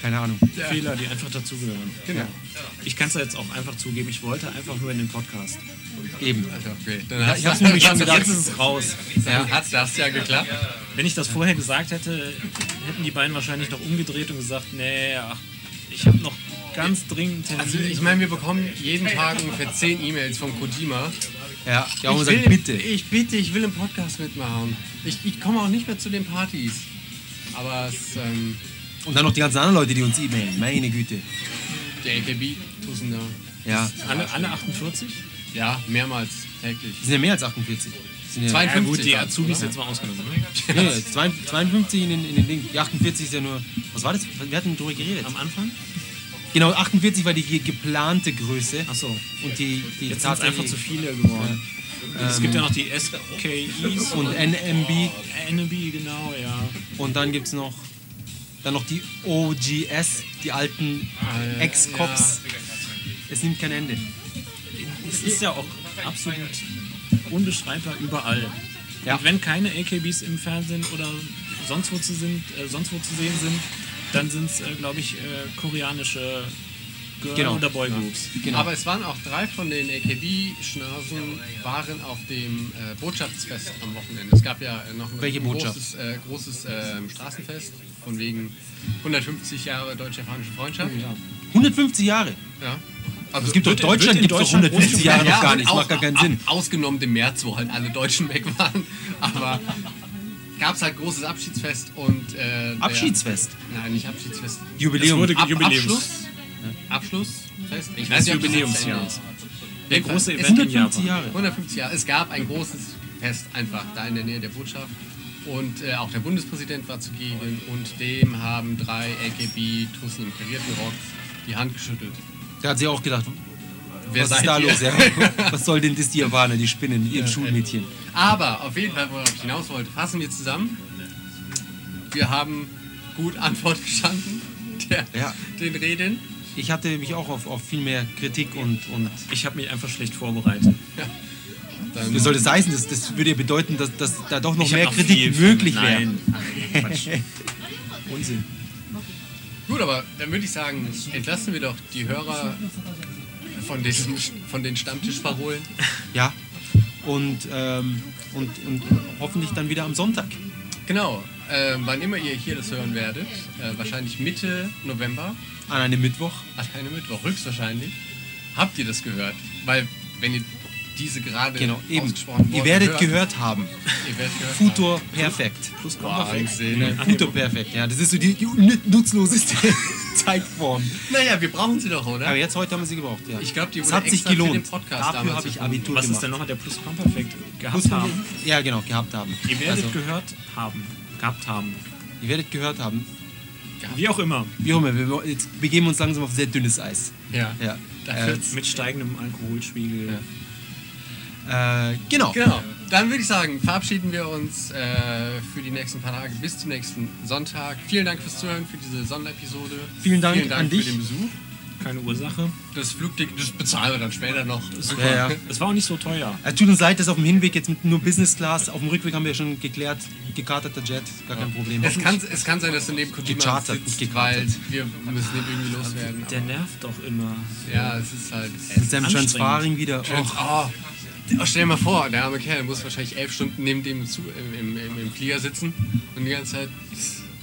Speaker 4: Keine Ahnung.
Speaker 5: Fehler, die einfach dazugehören.
Speaker 3: genau.
Speaker 5: Ich kann es ja jetzt auch einfach zugeben, ich wollte einfach nur in den Podcast.
Speaker 4: Eben.
Speaker 3: Okay, dann
Speaker 4: Ja,
Speaker 3: hast
Speaker 4: ich hab's mir schon gedacht.
Speaker 5: Jetzt ist es raus.
Speaker 3: Dann hat das ja geklappt.
Speaker 5: Wenn ich das vorher gesagt hätte, hätten die beiden wahrscheinlich noch umgedreht und gesagt, nee, ach, ich habe noch ganz dringend Termin.
Speaker 3: Also ich meine, wir bekommen jeden Tag ungefähr 10 E-Mails von Kojima.
Speaker 4: Ja, die haben
Speaker 3: ich,
Speaker 4: gesagt,
Speaker 3: will,
Speaker 4: bitte.
Speaker 3: ich bitte, ich will im Podcast mitmachen. Ich, ich komme auch nicht mehr zu den Partys. Aber es, ähm,
Speaker 4: Und dann noch die ganzen anderen Leute, die uns e-mailen. Meine Güte.
Speaker 3: der AKB tusen da.
Speaker 4: Ja.
Speaker 5: alle, alle 48?
Speaker 3: Ja, mehrmals täglich.
Speaker 4: Das sind ja mehr als 48. Das sind ja,
Speaker 3: 52
Speaker 5: Ja gut, die Azubis
Speaker 3: oder?
Speaker 5: jetzt mal ausgenommen. ne?
Speaker 4: nee, 52 in den, in den Ding. Die 48 ist ja nur. Was war das? Wir hatten drüber geredet.
Speaker 5: Am Anfang?
Speaker 4: Genau, 48 war die ge geplante Größe.
Speaker 5: Achso,
Speaker 4: Und die, die
Speaker 5: jetzt sind einfach zu viele geworden. es gibt ja noch die SKIs
Speaker 4: Und NMB.
Speaker 5: NB, genau, ja.
Speaker 4: Und dann gibt es noch, dann noch die OGS, die alten Ex-Cops. Es nimmt kein Ende.
Speaker 5: Es ist ja auch absolut unbeschreibbar überall.
Speaker 4: Ja.
Speaker 5: Und wenn keine AKBs im Fernsehen oder sonst wo zu, sind, äh, sonst wo zu sehen sind, dann sind es, äh, glaube ich, äh, koreanische
Speaker 4: Genau.
Speaker 5: oder Boygroups.
Speaker 4: Genau.
Speaker 3: Aber es waren auch drei von den AKB-Schnasen waren auf dem äh, Botschaftsfest am Wochenende. Es gab ja äh, noch ein
Speaker 4: Welche Botschaft?
Speaker 3: großes, äh, großes ähm, Straßenfest von wegen 150 Jahre deutsch-japanische Freundschaft.
Speaker 4: 150 Jahre.
Speaker 3: Ja. Also
Speaker 4: Es gibt doch Deutschland gibt doch
Speaker 5: Deutschland
Speaker 4: 150 Jahre noch gar nicht.
Speaker 3: auch-
Speaker 4: Macht gar keinen
Speaker 3: ab-
Speaker 4: Sinn.
Speaker 3: Ausgenommen dem März, wo halt alle Deutschen weg waren. Aber gab es halt großes Abschiedsfest und äh, der-
Speaker 4: Abschiedsfest.
Speaker 3: Nein, nicht Abschiedsfest.
Speaker 4: Jubiläum.
Speaker 5: wurde
Speaker 3: Ab,
Speaker 5: Jubiläums.
Speaker 3: Abschluss. Abschlussfest. Ich
Speaker 5: Das
Speaker 3: weiß nicht, ob das jetzt
Speaker 5: Jubiläumsjahr.
Speaker 3: zählen muss.
Speaker 5: Der große Event
Speaker 4: sind
Speaker 5: in
Speaker 4: 150
Speaker 5: Japan.
Speaker 4: Jahre.
Speaker 3: 150 Jahre. Es gab ein großes Fest einfach da in der Nähe der Botschaft. Und äh, auch der Bundespräsident war zugegen und dem haben drei AKB-Tussen im Kariert gerockt die Hand geschüttelt.
Speaker 4: Der hat sich auch gedacht,
Speaker 3: Wer
Speaker 4: was ist da
Speaker 3: ihr?
Speaker 4: los? Ja? Was soll denn das die Japaner, die spinnen, ihr Schulmädchen?
Speaker 3: Aber auf jeden Fall, worauf ich hinaus wollte, fassen wir zusammen. Wir haben gut Antwort gestanden der,
Speaker 4: Ja.
Speaker 3: den Reden.
Speaker 4: Ich hatte mich auch auf, auf viel mehr Kritik und, und
Speaker 5: Ich habe mich einfach schlecht vorbereitet.
Speaker 3: Dann,
Speaker 4: wie soll das heißen? Das, das würde ja bedeuten, dass, dass da doch noch
Speaker 5: Ich
Speaker 4: mehr
Speaker 5: noch
Speaker 4: Kritik möglich wäre.
Speaker 5: Unsinn.
Speaker 3: Gut, aber dann würde ich sagen, entlassen wir doch die Hörer von, diesem, von den Stammtischparolen.
Speaker 4: Ja. Und, ähm, und, und hoffentlich dann wieder am Sonntag.
Speaker 3: Genau, äh, wann immer ihr hier das hören werdet, äh, wahrscheinlich Mitte November,
Speaker 4: An einem Mittwoch.
Speaker 3: an einem Mittwoch höchstwahrscheinlich, habt ihr das gehört. Weil, wenn ihr diese gerade
Speaker 4: Genau, eben.
Speaker 3: ausgesprochenen
Speaker 4: Ihr werdet
Speaker 3: hört.
Speaker 4: gehört haben.
Speaker 3: Ihr werdet gehört
Speaker 4: Futur perfekt.
Speaker 3: Wahnsinn.
Speaker 4: Ne, Futur perfekt, ja. Das ist so die, die nutzloseste Zeitform.
Speaker 3: Naja, wir brauchen sie doch, oder?
Speaker 4: Aber jetzt heute haben wir sie gebraucht, ja.
Speaker 3: Ich glaube, die
Speaker 4: Es
Speaker 3: wurde
Speaker 4: hat sich gelohnt.
Speaker 3: den Podcast
Speaker 4: Dafür
Speaker 3: damals
Speaker 4: habe ich. Abitur
Speaker 5: Was ist
Speaker 4: gemacht.
Speaker 5: denn nochmal der Plusquamperfekt? Gehabt
Speaker 4: Muss
Speaker 5: haben.
Speaker 4: Ja, genau, gehabt haben.
Speaker 5: Ihr werdet
Speaker 4: Also,
Speaker 5: gehört haben. Gehabt haben.
Speaker 4: ihr werdet gehört haben.
Speaker 5: Wie auch immer.
Speaker 4: Wie auch immer, wir, jetzt begeben uns langsam auf sehr dünnes Eis.
Speaker 3: Ja.
Speaker 4: Ja. Äh,
Speaker 5: Mit steigendem Alkoholspiegel.
Speaker 4: Äh, genau.
Speaker 3: Genau. Dann würde ich sagen, verabschieden wir uns äh, für die nächsten paar Tage bis zum nächsten Sonntag. Vielen Dank fürs Zuhören für diese Sonderepisode.
Speaker 4: Vielen Dank
Speaker 3: Vielen Dank
Speaker 4: an
Speaker 3: für
Speaker 4: dich.
Speaker 3: den Besuch.
Speaker 5: Keine Ursache.
Speaker 3: Das Flugticket, das bezahlen wir dann später noch.
Speaker 4: Ja, ja.
Speaker 5: Es war auch nicht so teuer.
Speaker 4: Es tut uns leid, dass auf dem Hinweg jetzt mit nur Business Class, auf dem Rückweg haben wir schon geklärt, gekarteter Jet, gar kein Problem.
Speaker 3: Es kann, es kann sein, dass du neben Kojima
Speaker 4: Gechartert,
Speaker 3: sitzt,
Speaker 4: nicht
Speaker 3: weil
Speaker 4: gekartet.
Speaker 3: wir müssen den irgendwie loswerden.
Speaker 5: Der nervt doch immer.
Speaker 3: Ja, es ist halt...
Speaker 4: mit seinem. Transfaring wieder.
Speaker 3: Schön,
Speaker 4: Oh,
Speaker 3: oh, oh, stell dir mal vor, der arme Kerl muss wahrscheinlich elf Stunden neben dem zu, im, im, im, im Flieger sitzen und die ganze Zeit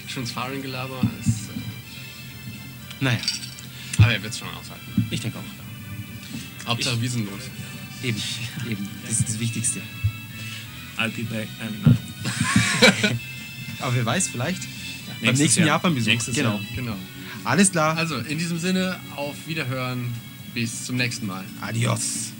Speaker 3: schon Sparring gelaber ist. Äh,
Speaker 4: naja,
Speaker 3: aber er wird es schon aushalten.
Speaker 4: ich denke auch.
Speaker 3: Hauptsache wir sind los.
Speaker 4: Eben, eben. Das ist das Wichtigste.
Speaker 5: I'll be back. Nein.
Speaker 4: Aber wer weiß, vielleicht beim nächsten
Speaker 5: Jahr.
Speaker 4: Japan-Besuch.
Speaker 5: Nächstes
Speaker 4: Genau.
Speaker 5: Jahr.
Speaker 3: Genau.
Speaker 4: Alles klar.
Speaker 3: Also in diesem Sinne, auf Wiederhören. Bis zum nächsten Mal.
Speaker 4: Adios.